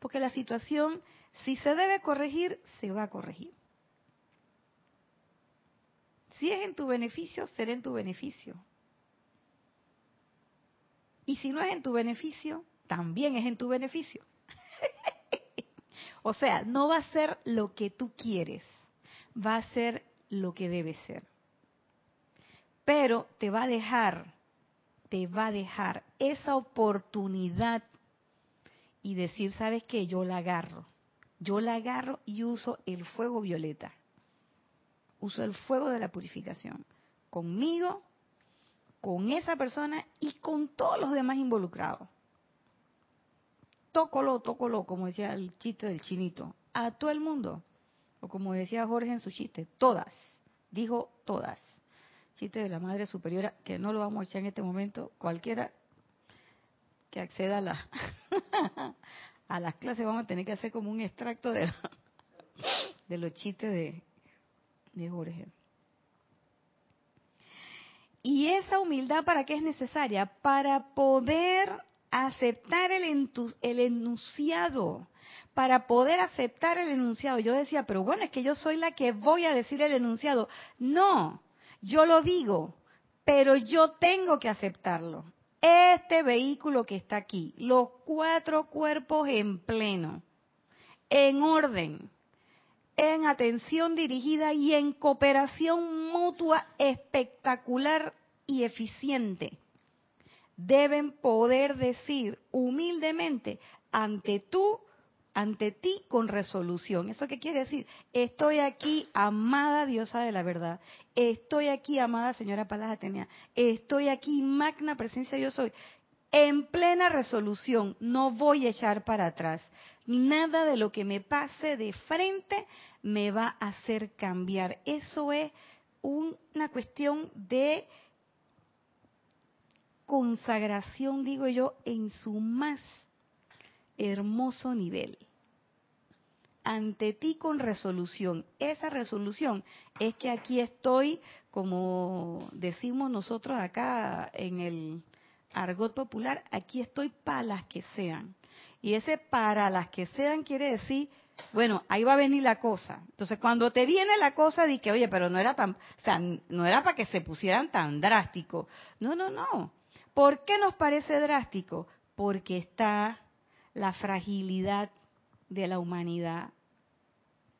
Porque la situación, si se debe corregir, se va a corregir. Si es en tu beneficio, será en tu beneficio. Y si no es en tu beneficio, también es en tu beneficio. o sea, no va a ser lo que tú quieres, va a ser lo que debe ser pero te va a dejar, te va a dejar esa oportunidad y decir, ¿sabes qué? Yo la agarro. Yo la agarro y uso el fuego violeta. Uso el fuego de la purificación. Conmigo, con esa persona y con todos los demás involucrados. Tócolo, tócolo, como decía el chiste del chinito. A todo el mundo. O como decía Jorge en su chiste, todas. Dijo todas chiste de la Madre Superiora, que no lo vamos a echar en este momento, cualquiera que acceda a, la, a las clases vamos a tener que hacer como un extracto de, los chistes de, de Jorge. Y esa humildad, ¿para qué es necesaria? Para poder aceptar el, el enunciado, para poder aceptar el enunciado. Yo decía, pero bueno, es que yo soy la que voy a decir el enunciado. No, yo lo digo, pero yo tengo que aceptarlo. Este vehículo que está aquí, los cuatro cuerpos en pleno, en orden, en atención dirigida y en cooperación mutua espectacular y eficiente, deben poder decir humildemente ante tú ante ti con resolución. ¿Eso qué quiere decir? Estoy aquí, amada diosa de la verdad. Estoy aquí, amada señora Palas Atenea. Estoy aquí, magna presencia yo soy. En plena resolución, no voy a echar para atrás. Nada de lo que me pase de frente me va a hacer cambiar. Eso es una cuestión de consagración, digo yo, en su más hermoso nivel ante ti con resolución. Esa resolución es que aquí estoy, como decimos nosotros acá en el argot popular, aquí estoy para las que sean. Y ese para las que sean quiere decir, bueno, ahí va a venir la cosa. Entonces, cuando te viene la cosa, di que, oye, pero no era tan, o sea, no era para que se pusieran tan drásticos. No, no, no. ¿Por qué nos parece drástico? Porque está la fragilidad de la humanidad.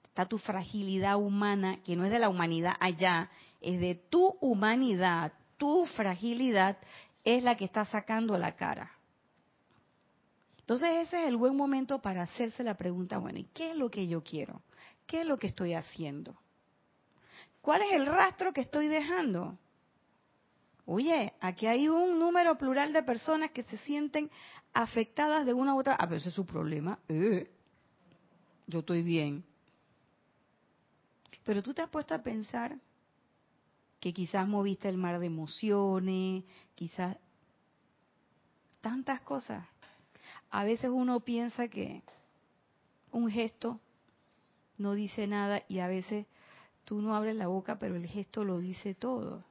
Está tu fragilidad humana, que no es de la humanidad allá, es de tu humanidad, tu fragilidad es la que está sacando la cara. Entonces ese es el buen momento para hacerse la pregunta, bueno, ¿y qué es lo que yo quiero? ¿Qué es lo que estoy haciendo? ¿Cuál es el rastro que estoy dejando? Oye, aquí hay un número plural de personas que se sienten afectadas de una u otra. A veces es su problema. Eh, yo estoy bien. Pero tú te has puesto a pensar que quizás moviste el mar de emociones, quizás tantas cosas a veces uno piensa que un gesto no dice nada y a veces tú no abres la boca, pero el gesto lo dice todo.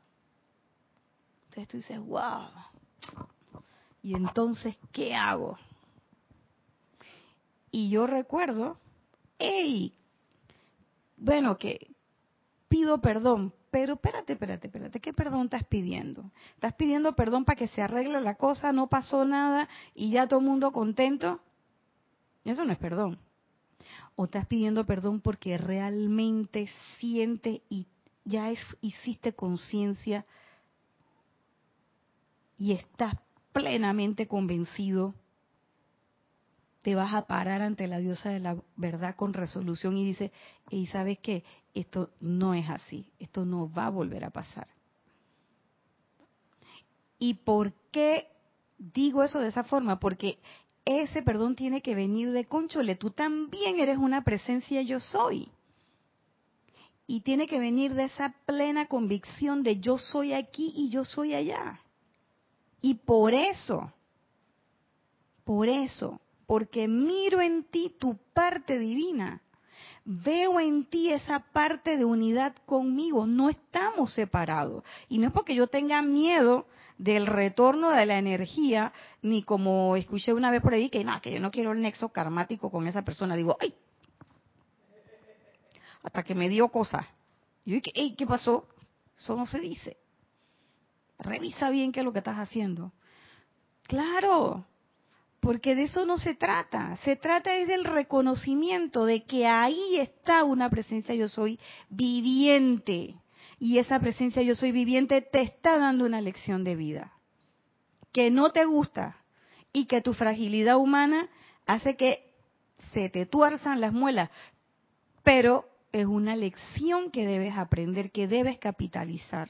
Entonces tú dices, wow. Y entonces, ¿qué hago? Y yo recuerdo, hey, bueno, que pido perdón, pero espérate, espérate, espérate, ¿qué perdón estás pidiendo? ¿Estás pidiendo perdón para que se arregle la cosa, no pasó nada y ya todo el mundo contento? Eso no es perdón. O estás pidiendo perdón porque realmente sientes y ya hiciste conciencia y estás plenamente convencido te vas a parar ante la diosa de la verdad con resolución y dice, y sabes qué, esto no es así, esto no va a volver a pasar. ¿Y por qué digo eso de esa forma? Porque ese perdón tiene que venir de conchole, tú también eres una presencia yo soy. Y tiene que venir de esa plena convicción de yo soy aquí y yo soy allá. Y por eso, por eso, porque miro en ti tu parte divina. Veo en ti esa parte de unidad conmigo. No estamos separados. Y no es porque yo tenga miedo del retorno de la energía, ni como escuché una vez por ahí que nada, que yo no quiero el nexo karmático con esa persona. Digo, ¡ay! Hasta que me dio cosa. Y yo dije, ¡ay! ¿Qué pasó? Eso no se dice. Revisa bien qué es lo que estás haciendo. Claro, porque de eso no se trata. Se trata es del reconocimiento de que ahí está una presencia yo soy viviente. Y esa presencia yo soy viviente te está dando una lección de vida. Que no te gusta y que tu fragilidad humana hace que se te tuerzan las muelas. Pero es una lección que debes aprender, que debes capitalizar.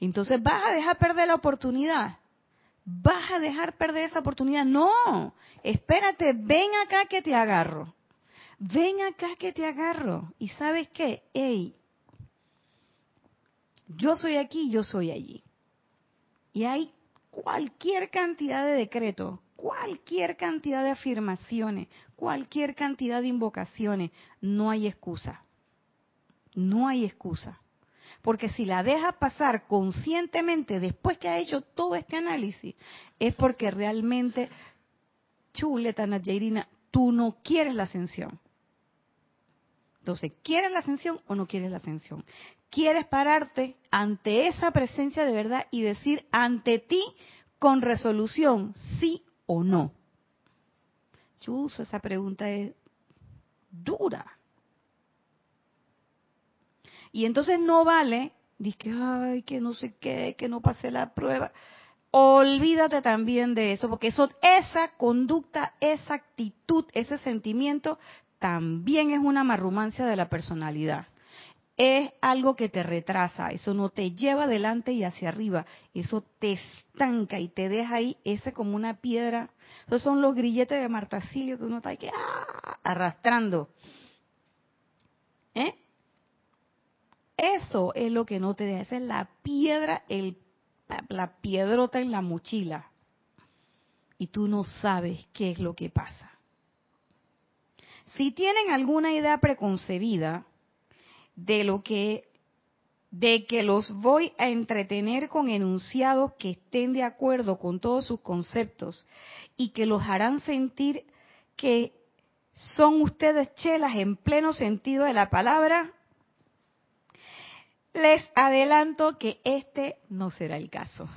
Entonces vas a dejar perder la oportunidad vas a dejar perder esa oportunidad. No, espérate, ven acá que te agarro. Ven acá que te agarro. Y sabes qué, hey, yo soy aquí, yo soy allí. Y hay cualquier cantidad de decretos, cualquier cantidad de afirmaciones, cualquier cantidad de invocaciones. No hay excusa. No hay excusa. Porque si la dejas pasar conscientemente después que ha hecho todo este análisis, es porque realmente, chuleta Nadjairina, tú no quieres la ascensión. Entonces, ¿quieres la ascensión o no quieres la ascensión? ¿Quieres pararte ante esa presencia de verdad y decir ante ti con resolución, sí o no? Yo uso esa pregunta es dura. Y entonces no vale, que ay, que no sé qué, que no pasé la prueba. Olvídate también de eso, porque eso, esa conducta, esa actitud, ese sentimiento, también es una marrumancia de la personalidad. Es algo que te retrasa, eso no te lleva adelante y hacia arriba, eso te estanca y te deja ahí ese como una piedra. Esos son los grilletes de Martacilio que uno está ahí ¡ah! arrastrando. ¿Eh? Eso es lo que no te deja, esa es la piedra, el, la piedrota en la mochila. Y tú no sabes qué es lo que pasa. Si tienen alguna idea preconcebida de lo que de que los voy a entretener con enunciados que estén de acuerdo con todos sus conceptos y que los harán sentir que son ustedes chelas en pleno sentido de la palabra, les adelanto que este no será el caso.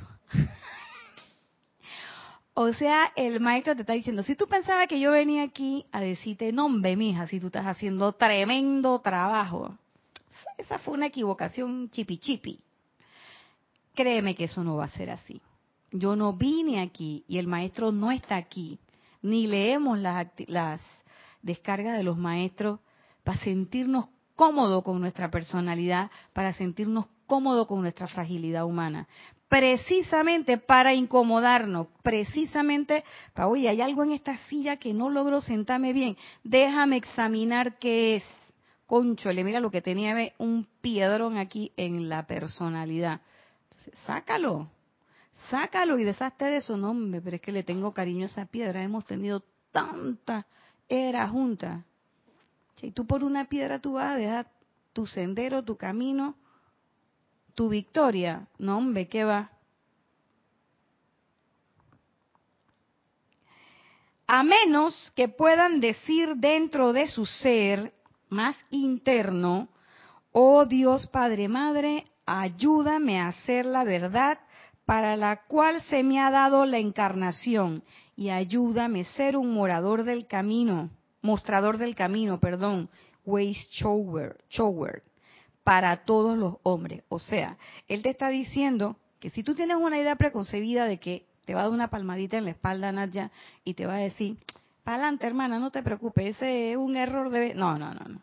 o sea, el maestro te está diciendo, si tú pensabas que yo venía aquí a decirte, no, mi mija, si tú estás haciendo tremendo trabajo. Esa fue una equivocación chipi chipi. Créeme que eso no va a ser así. Yo no vine aquí y el maestro no está aquí. Ni leemos las, las descargas de los maestros para sentirnos cómodos con nuestra personalidad, para sentirnos cómodos con nuestra fragilidad humana. Precisamente para incomodarnos, precisamente para, oye, hay algo en esta silla que no logro sentarme bien, déjame examinar qué es conchole, mira lo que tenía un piedrón aquí en la personalidad. sácalo, sácalo y deshazte de eso, no, pero es que le tengo cariño a esa piedra, hemos tenido tanta era juntas. Y tú por una piedra tú vas a dejar tu sendero, tu camino, tu victoria. No, hombre, ¿qué va? A menos que puedan decir dentro de su ser más interno, oh Dios Padre Madre, ayúdame a hacer la verdad para la cual se me ha dado la encarnación y ayúdame a ser un morador del camino, mostrador del camino, perdón, ways shower, para todos los hombres. O sea, él te está diciendo que si tú tienes una idea preconcebida de que te va a dar una palmadita en la espalda, Nadia, y te va a decir, adelante, hermana, no te preocupes, ese es un error de... No, no, no, no.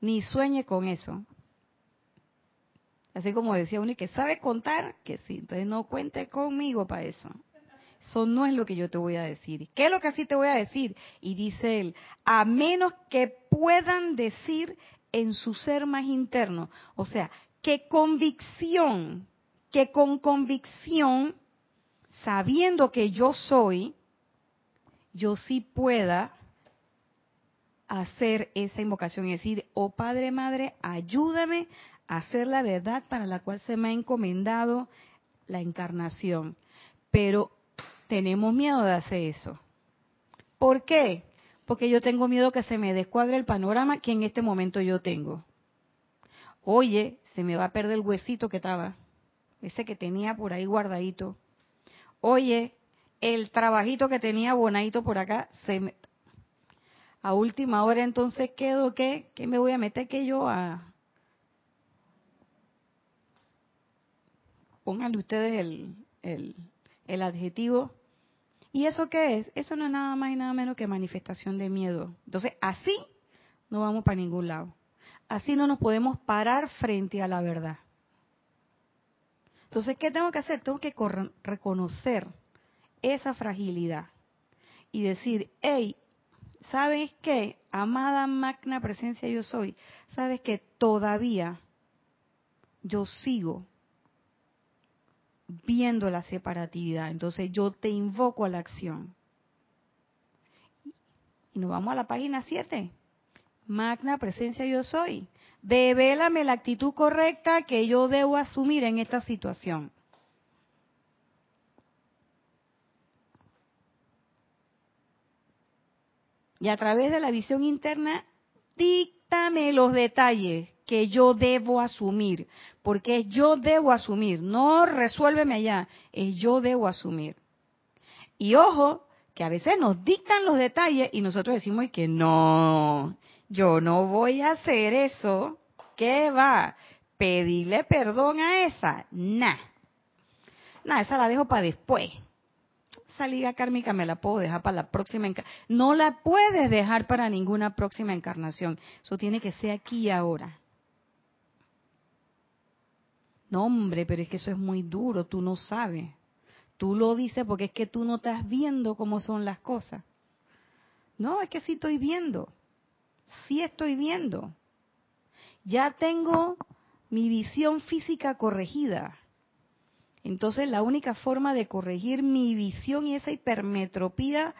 Ni sueñe con eso. Así como decía uno que sabe contar, que sí, entonces no cuente conmigo para eso. Eso no es lo que yo te voy a decir. ¿Qué es lo que así te voy a decir? Y dice él, a menos que puedan decir en su ser más interno, o sea, que convicción, que con convicción, sabiendo que yo soy, yo sí pueda hacer esa invocación y decir, oh Padre, Madre, ayúdame a hacer la verdad para la cual se me ha encomendado la encarnación. Pero tenemos miedo de hacer eso. ¿Por qué? Porque yo tengo miedo que se me descuadre el panorama que en este momento yo tengo. Oye, se me va a perder el huesito que estaba, ese que tenía por ahí guardadito. Oye, el trabajito que tenía bonadito por acá, se me, a última hora entonces quedo que, ¿qué me voy a meter que yo a... Pónganle ustedes el, el, el adjetivo. ¿Y eso qué es? Eso no es nada más y nada menos que manifestación de miedo. Entonces, así no vamos para ningún lado. Así no nos podemos parar frente a la verdad. Entonces, ¿qué tengo que hacer? Tengo que reconocer esa fragilidad y decir, hey, ¿sabes qué? Amada magna presencia yo soy, ¿sabes que todavía yo sigo viendo la separatividad? Entonces yo te invoco a la acción. Y nos vamos a la página 7. Magna presencia yo soy. Devélame la actitud correcta que yo debo asumir en esta situación. y a través de la visión interna, díctame los detalles que yo debo asumir, porque es yo debo asumir, no resuélveme allá, es yo debo asumir. Y ojo, que a veces nos dictan los detalles y nosotros decimos que no, yo no voy a hacer eso, ¿qué va? ¿Pedirle perdón a esa? Nah. Nah, esa la dejo para después esa liga kármica me la puedo dejar para la próxima encarnación. No la puedes dejar para ninguna próxima encarnación. Eso tiene que ser aquí y ahora. No, hombre, pero es que eso es muy duro, tú no sabes. Tú lo dices porque es que tú no estás viendo cómo son las cosas. No, es que sí estoy viendo. Sí estoy viendo. Ya tengo mi visión física corregida. Entonces la única forma de corregir mi visión y esa hipermetropía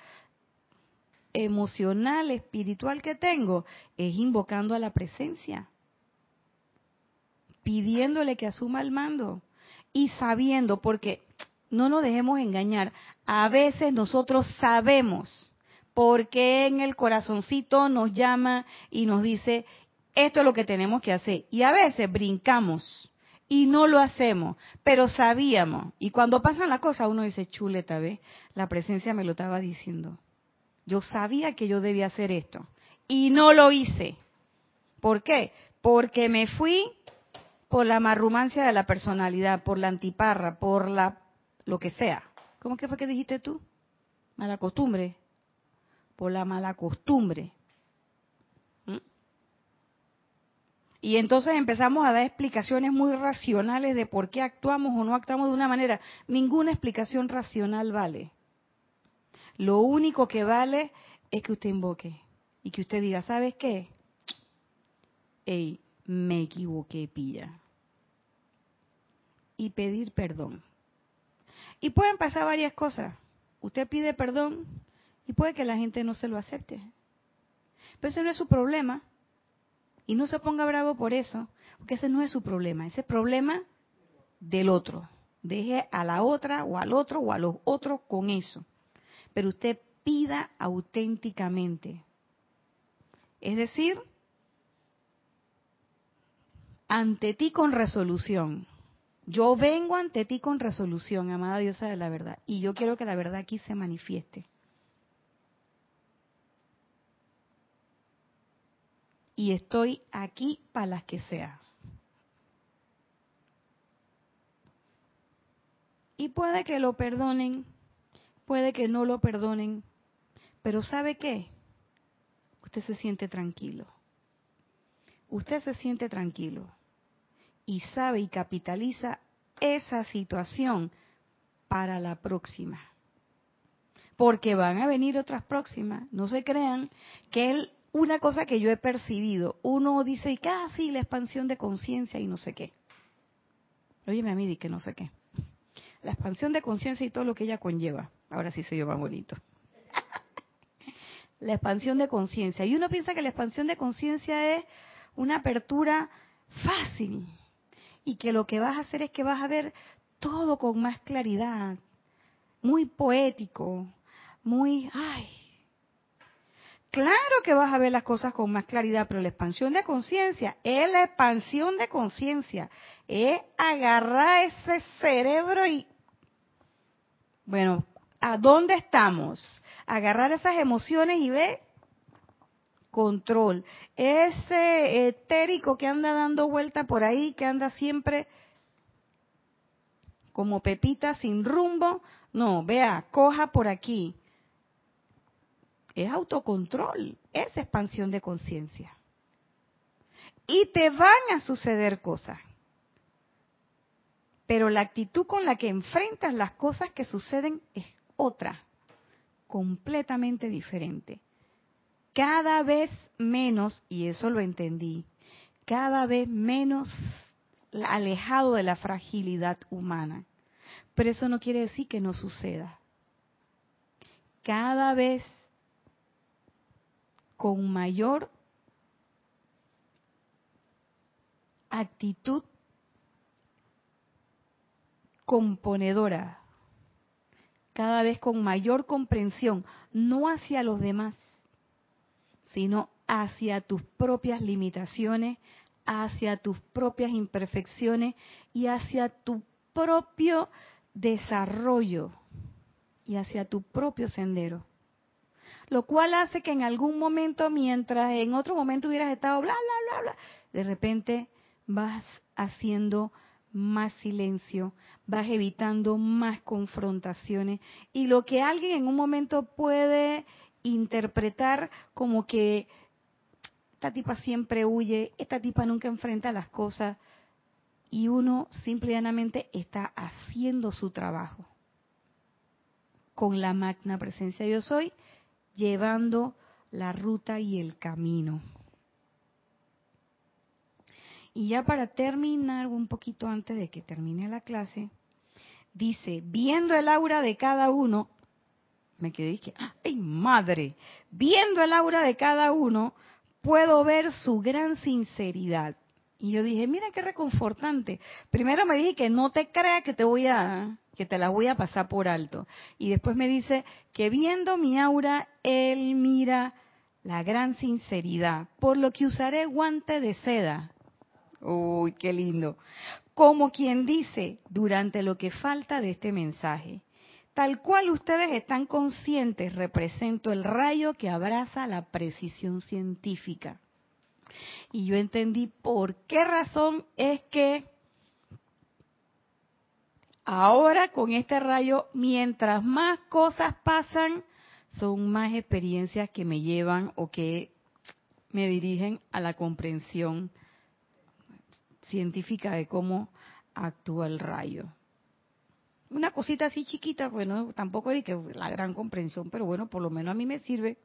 emocional, espiritual que tengo, es invocando a la presencia, pidiéndole que asuma el mando y sabiendo, porque no nos dejemos engañar, a veces nosotros sabemos porque en el corazoncito nos llama y nos dice, esto es lo que tenemos que hacer. Y a veces brincamos y no lo hacemos, pero sabíamos. Y cuando pasan las cosas, uno dice, chuleta, ¿ves? La presencia me lo estaba diciendo. Yo sabía que yo debía hacer esto y no lo hice. ¿Por qué? Porque me fui por la marrumancia de la personalidad, por la antiparra, por la lo que sea. ¿Cómo que fue que dijiste tú? Mala costumbre. Por la mala costumbre. ¿Mm? Y entonces empezamos a dar explicaciones muy racionales de por qué actuamos o no actuamos de una manera. Ninguna explicación racional vale. Lo único que vale es que usted invoque y que usted diga, ¿sabes qué? Ey, me equivoqué, pilla. Y pedir perdón. Y pueden pasar varias cosas. Usted pide perdón y puede que la gente no se lo acepte. Pero ese no es su problema. Y no se ponga bravo por eso, porque ese no es su problema. Ese es problema del otro. Deje a la otra o al otro o a los otros con eso pero usted pida auténticamente. Es decir, ante ti con resolución. Yo vengo ante ti con resolución, amada diosa de la verdad, y yo quiero que la verdad aquí se manifieste. Y estoy aquí para las que sea. Y puede que lo perdonen, puede que no lo perdonen, pero ¿sabe qué? Usted se siente tranquilo. Usted se siente tranquilo y sabe y capitaliza esa situación para la próxima. Porque van a venir otras próximas. No se crean que es una cosa que yo he percibido. Uno dice, casi la expansión de conciencia y no sé qué. Óyeme a mí, di que no sé qué. La expansión de conciencia y todo lo que ella conlleva. Ahora sí se yo más bonito. la expansión de conciencia. Y uno piensa que la expansión de conciencia es una apertura fácil y que lo que vas a hacer es que vas a ver todo con más claridad, muy poético, muy, ay, claro que vas a ver las cosas con más claridad, pero la expansión de conciencia es la expansión de conciencia, es agarrar ese cerebro y, bueno, ¿A dónde estamos? Agarrar esas emociones y ver control. Ese etérico que anda dando vuelta por ahí, que anda siempre como pepita sin rumbo, no, vea, coja por aquí. Es autocontrol, es expansión de conciencia. Y te van a suceder cosas. Pero la actitud con la que enfrentas las cosas que suceden es otra, completamente diferente. Cada vez menos, y eso lo entendí, cada vez menos alejado de la fragilidad humana. Pero eso no quiere decir que no suceda. Cada vez con mayor actitud componedora cada vez con mayor comprensión, no hacia los demás, sino hacia tus propias limitaciones, hacia tus propias imperfecciones y hacia tu propio desarrollo y hacia tu propio sendero. Lo cual hace que en algún momento, mientras en otro momento hubieras estado bla, bla, bla, bla, de repente vas haciendo más silencio, vas evitando más confrontaciones y lo que alguien en un momento puede interpretar como que esta tipa siempre huye, esta tipa nunca enfrenta las cosas y uno simplemente está haciendo su trabajo con la magna presencia yo soy, llevando la ruta y el camino. Y ya para terminar, un poquito antes de que termine la clase, dice, viendo el aura de cada uno, me quedé que, ¡ay madre! Viendo el aura de cada uno, puedo ver su gran sinceridad. Y yo dije, mira qué reconfortante. Primero me dije que no te creas que te voy a, que te la voy a pasar por alto. Y después me dice que viendo mi aura, él mira la gran sinceridad, por lo que usaré guante de seda. Uy, qué lindo. Como quien dice, durante lo que falta de este mensaje, tal cual ustedes están conscientes, represento el rayo que abraza la precisión científica. Y yo entendí por qué razón es que ahora con este rayo, mientras más cosas pasan, son más experiencias que me llevan o que me dirigen a la comprensión científica de cómo actúa el rayo. Una cosita así chiquita, bueno, tampoco es que la gran comprensión, pero bueno, por lo menos a mí me sirve.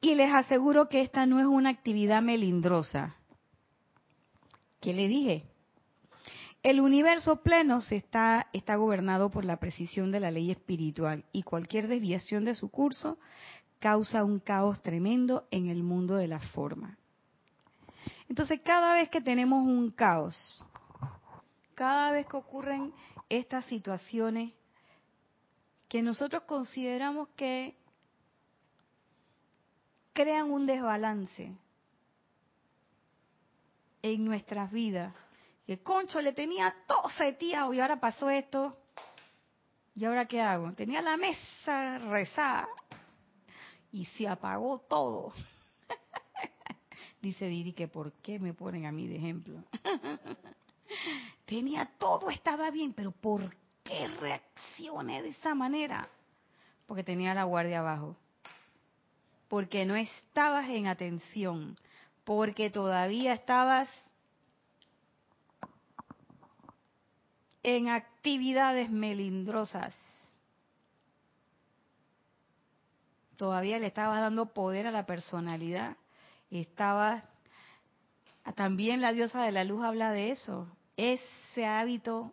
Y les aseguro que esta no es una actividad melindrosa. ¿Qué le dije? El universo pleno se está, está gobernado por la precisión de la ley espiritual y cualquier desviación de su curso causa un caos tremendo en el mundo de la forma. Entonces, cada vez que tenemos un caos, cada vez que ocurren estas situaciones que nosotros consideramos que crean un desbalance en nuestras vidas, que concho le tenía todo seteado y ahora pasó esto. ¿Y ahora qué hago? Tenía la mesa rezada y se apagó todo. Dice Didi que por qué me ponen a mí de ejemplo. Tenía todo, estaba bien, pero ¿por qué reaccioné de esa manera? Porque tenía la guardia abajo. Porque no estabas en atención. Porque todavía estabas en actividades melindrosas. Todavía le estabas dando poder a la personalidad. Estaba también la diosa de la luz habla de eso, ese hábito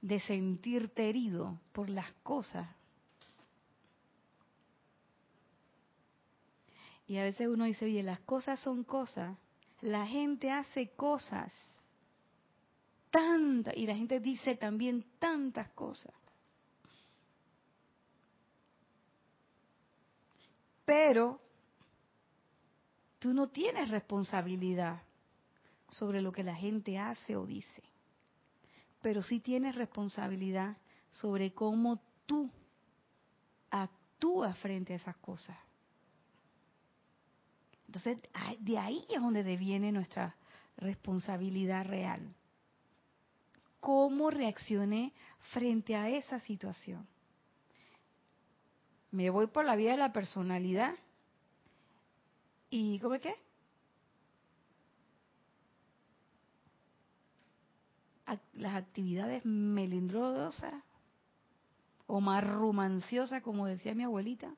de sentirte herido por las cosas. Y a veces uno dice, oye, las cosas son cosas, la gente hace cosas tantas, y la gente dice también tantas cosas. Pero tú no tienes responsabilidad sobre lo que la gente hace o dice, pero sí tienes responsabilidad sobre cómo tú actúas frente a esas cosas. Entonces, de ahí es donde deviene nuestra responsabilidad real cómo reaccioné frente a esa situación. Me voy por la vía de la personalidad y ¿cómo es qué? Las actividades melindrosas o marrumanciosas, como decía mi abuelita.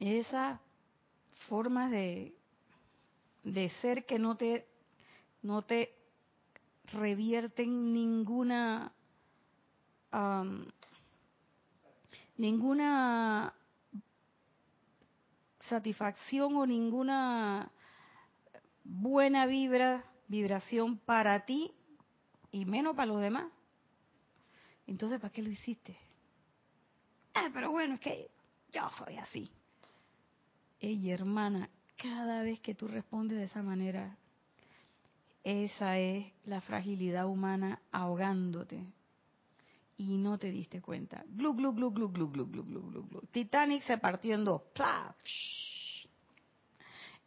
Esas formas de, de ser que no te no te revierten ninguna ninguna satisfacción o ninguna buena vibra, vibración para ti y menos para los demás. Entonces, ¿para qué lo hiciste? Ah, pero bueno, es que yo soy así. Ella, hermana, cada vez que tú respondes de esa manera, esa es la fragilidad humana ahogándote y no te diste cuenta. Glu, glu, glu, glu, glu, glu, glu, glu, glu, Titanic se partió en dos.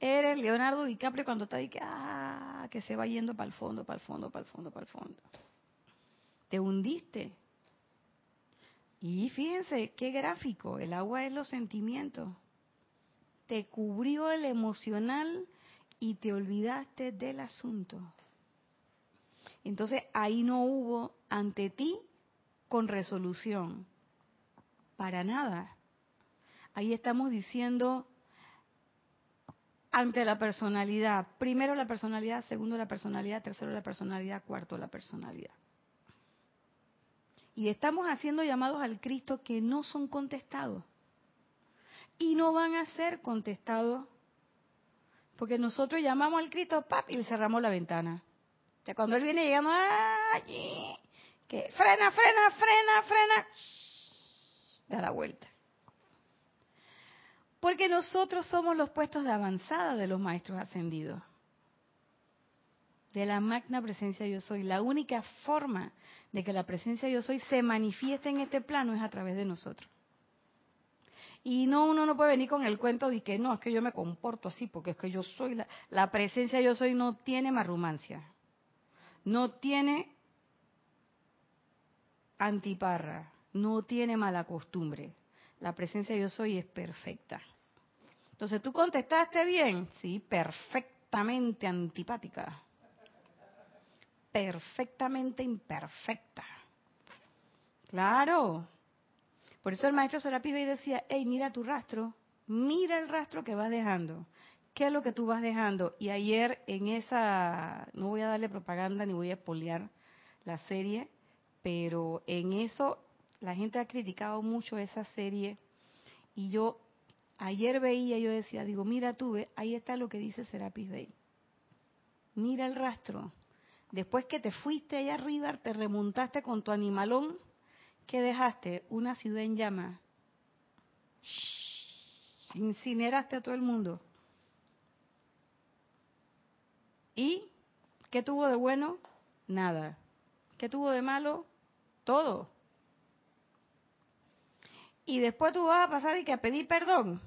Eres Leonardo DiCaprio cuando está ahí que, ah, que se va yendo para el fondo, para el fondo, para el fondo, para el fondo. Te hundiste. Y fíjense, qué gráfico. El agua es los sentimientos. Te cubrió el emocional y te olvidaste del asunto. Entonces ahí no hubo ante ti con resolución. Para nada. Ahí estamos diciendo ante la personalidad. Primero la personalidad, segundo la personalidad, tercero la personalidad, cuarto la personalidad. y estamos haciendo llamados al Cristo que no son contestados. Y no van a ser contestados porque nosotros llamamos al Cristo, pap, y le cerramos la ventana. Ya cuando Él viene llegando, allí, que frena, frena, frena, frena, da la vuelta. Porque nosotros somos los puestos de avanzada de los maestros ascendidos. De la magna presencia yo soy. La única forma de que la presencia yo soy se manifieste en este plano es a través de nosotros. Y no, uno no puede venir con el cuento de que no, es que yo me comporto así, porque es que yo soy la, la presencia yo soy, no tiene marrumancia, no tiene antiparra, no tiene mala costumbre. La presencia yo soy es perfecta. Entonces, ¿tú contestaste bien? Sí, perfectamente antipática. Perfectamente imperfecta. Claro, por eso el maestro Serapis y decía, hey, mira tu rastro, mira el rastro que vas dejando. ¿Qué es lo que tú vas dejando? Y ayer en esa, no voy a darle propaganda ni voy a espolear la serie, pero en eso la gente ha criticado mucho esa serie y yo ayer veía, yo decía, digo, mira tú, ahí está lo que dice Serapis Bey. Mira el rastro. Después que te fuiste allá arriba, te remontaste con tu animalón ¿Qué dejaste? Una ciudad en llamas. Incineraste a todo el mundo. ¿Y qué tuvo de bueno? Nada. ¿Qué tuvo de malo? Todo. Y después tú vas a pasar y que a pedir perdón.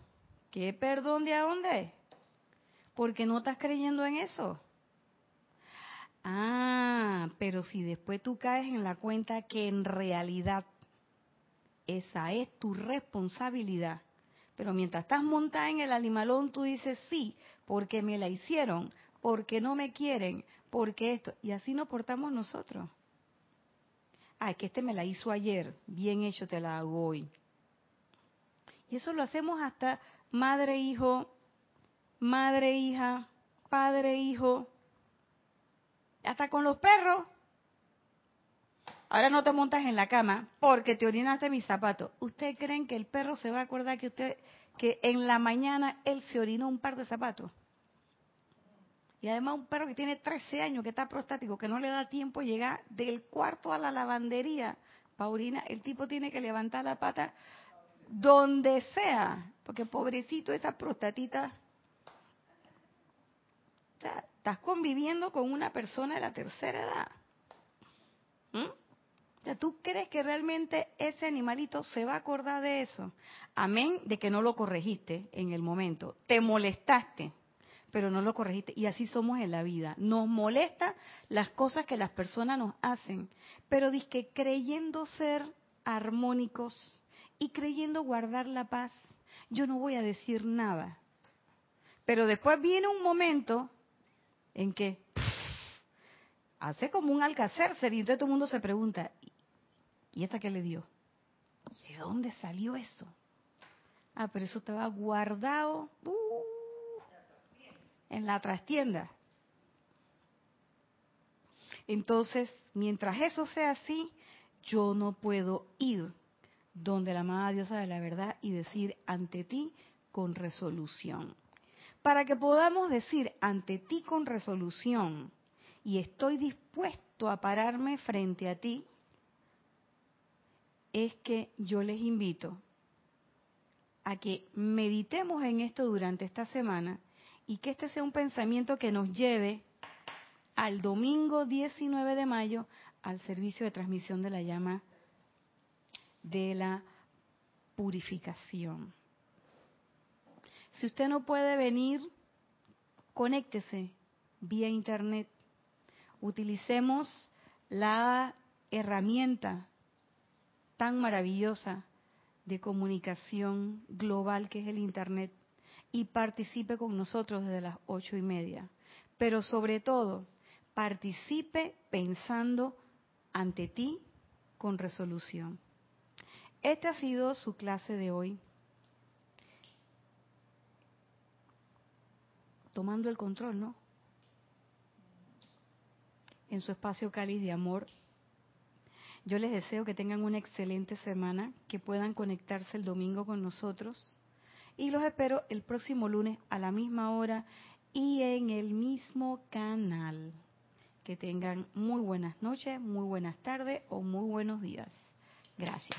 ¿Qué perdón de a dónde? Porque no estás creyendo en eso. Ah, pero si después tú caes en la cuenta que en realidad esa es tu responsabilidad, pero mientras estás montada en el animalón tú dices sí, porque me la hicieron, porque no me quieren, porque esto, y así nos portamos nosotros. Ah, que este me la hizo ayer, bien hecho te la hago hoy. Y eso lo hacemos hasta madre, hijo, madre, hija, padre, hijo, hasta con los perros. Ahora no te montas en la cama porque te orinaste mis zapatos. ¿Usted creen que el perro se va a acordar que usted que en la mañana él se orinó un par de zapatos? Y además un perro que tiene 13 años, que está prostático, que no le da tiempo llegar del cuarto a la lavandería para orinar, el tipo tiene que levantar la pata donde sea, porque pobrecito esa prostatita estás conviviendo con una persona de la tercera edad. ¿Mm? O sea, ¿tú crees que realmente ese animalito se va a acordar de eso? Amén de que no lo corregiste en el momento. Te molestaste, pero no lo corregiste. Y así somos en la vida. Nos molesta las cosas que las personas nos hacen, pero que creyendo ser armónicos y creyendo guardar la paz, yo no voy a decir nada. Pero después viene un momento en que hace como un alcacercer y entonces todo el mundo se pregunta, ¿y esta qué le dio? ¿De dónde salió eso? Ah, pero eso estaba guardado uh, en la trastienda. Entonces, mientras eso sea así, yo no puedo ir donde la amada diosa de la verdad y decir ante ti con resolución. Para que podamos decir ante ti con resolución y estoy dispuesto a pararme frente a ti, es que yo les invito a que meditemos en esto durante esta semana y que este sea un pensamiento que nos lleve al domingo 19 de mayo al servicio de transmisión de la llama de la purificación. Si usted no puede venir, conéctese vía internet. Utilicemos la herramienta tan maravillosa de comunicación global que es el internet y participe con nosotros desde las ocho y media. Pero sobre todo, participe pensando ante ti con resolución. Esta ha sido su clase de hoy. tomando el control, ¿no? En su espacio cáliz de amor. Yo les deseo que tengan una excelente semana, que puedan conectarse el domingo con nosotros y los espero el próximo lunes a la misma hora y en el mismo canal. Que tengan muy buenas noches, muy buenas tardes o muy buenos días. Gracias.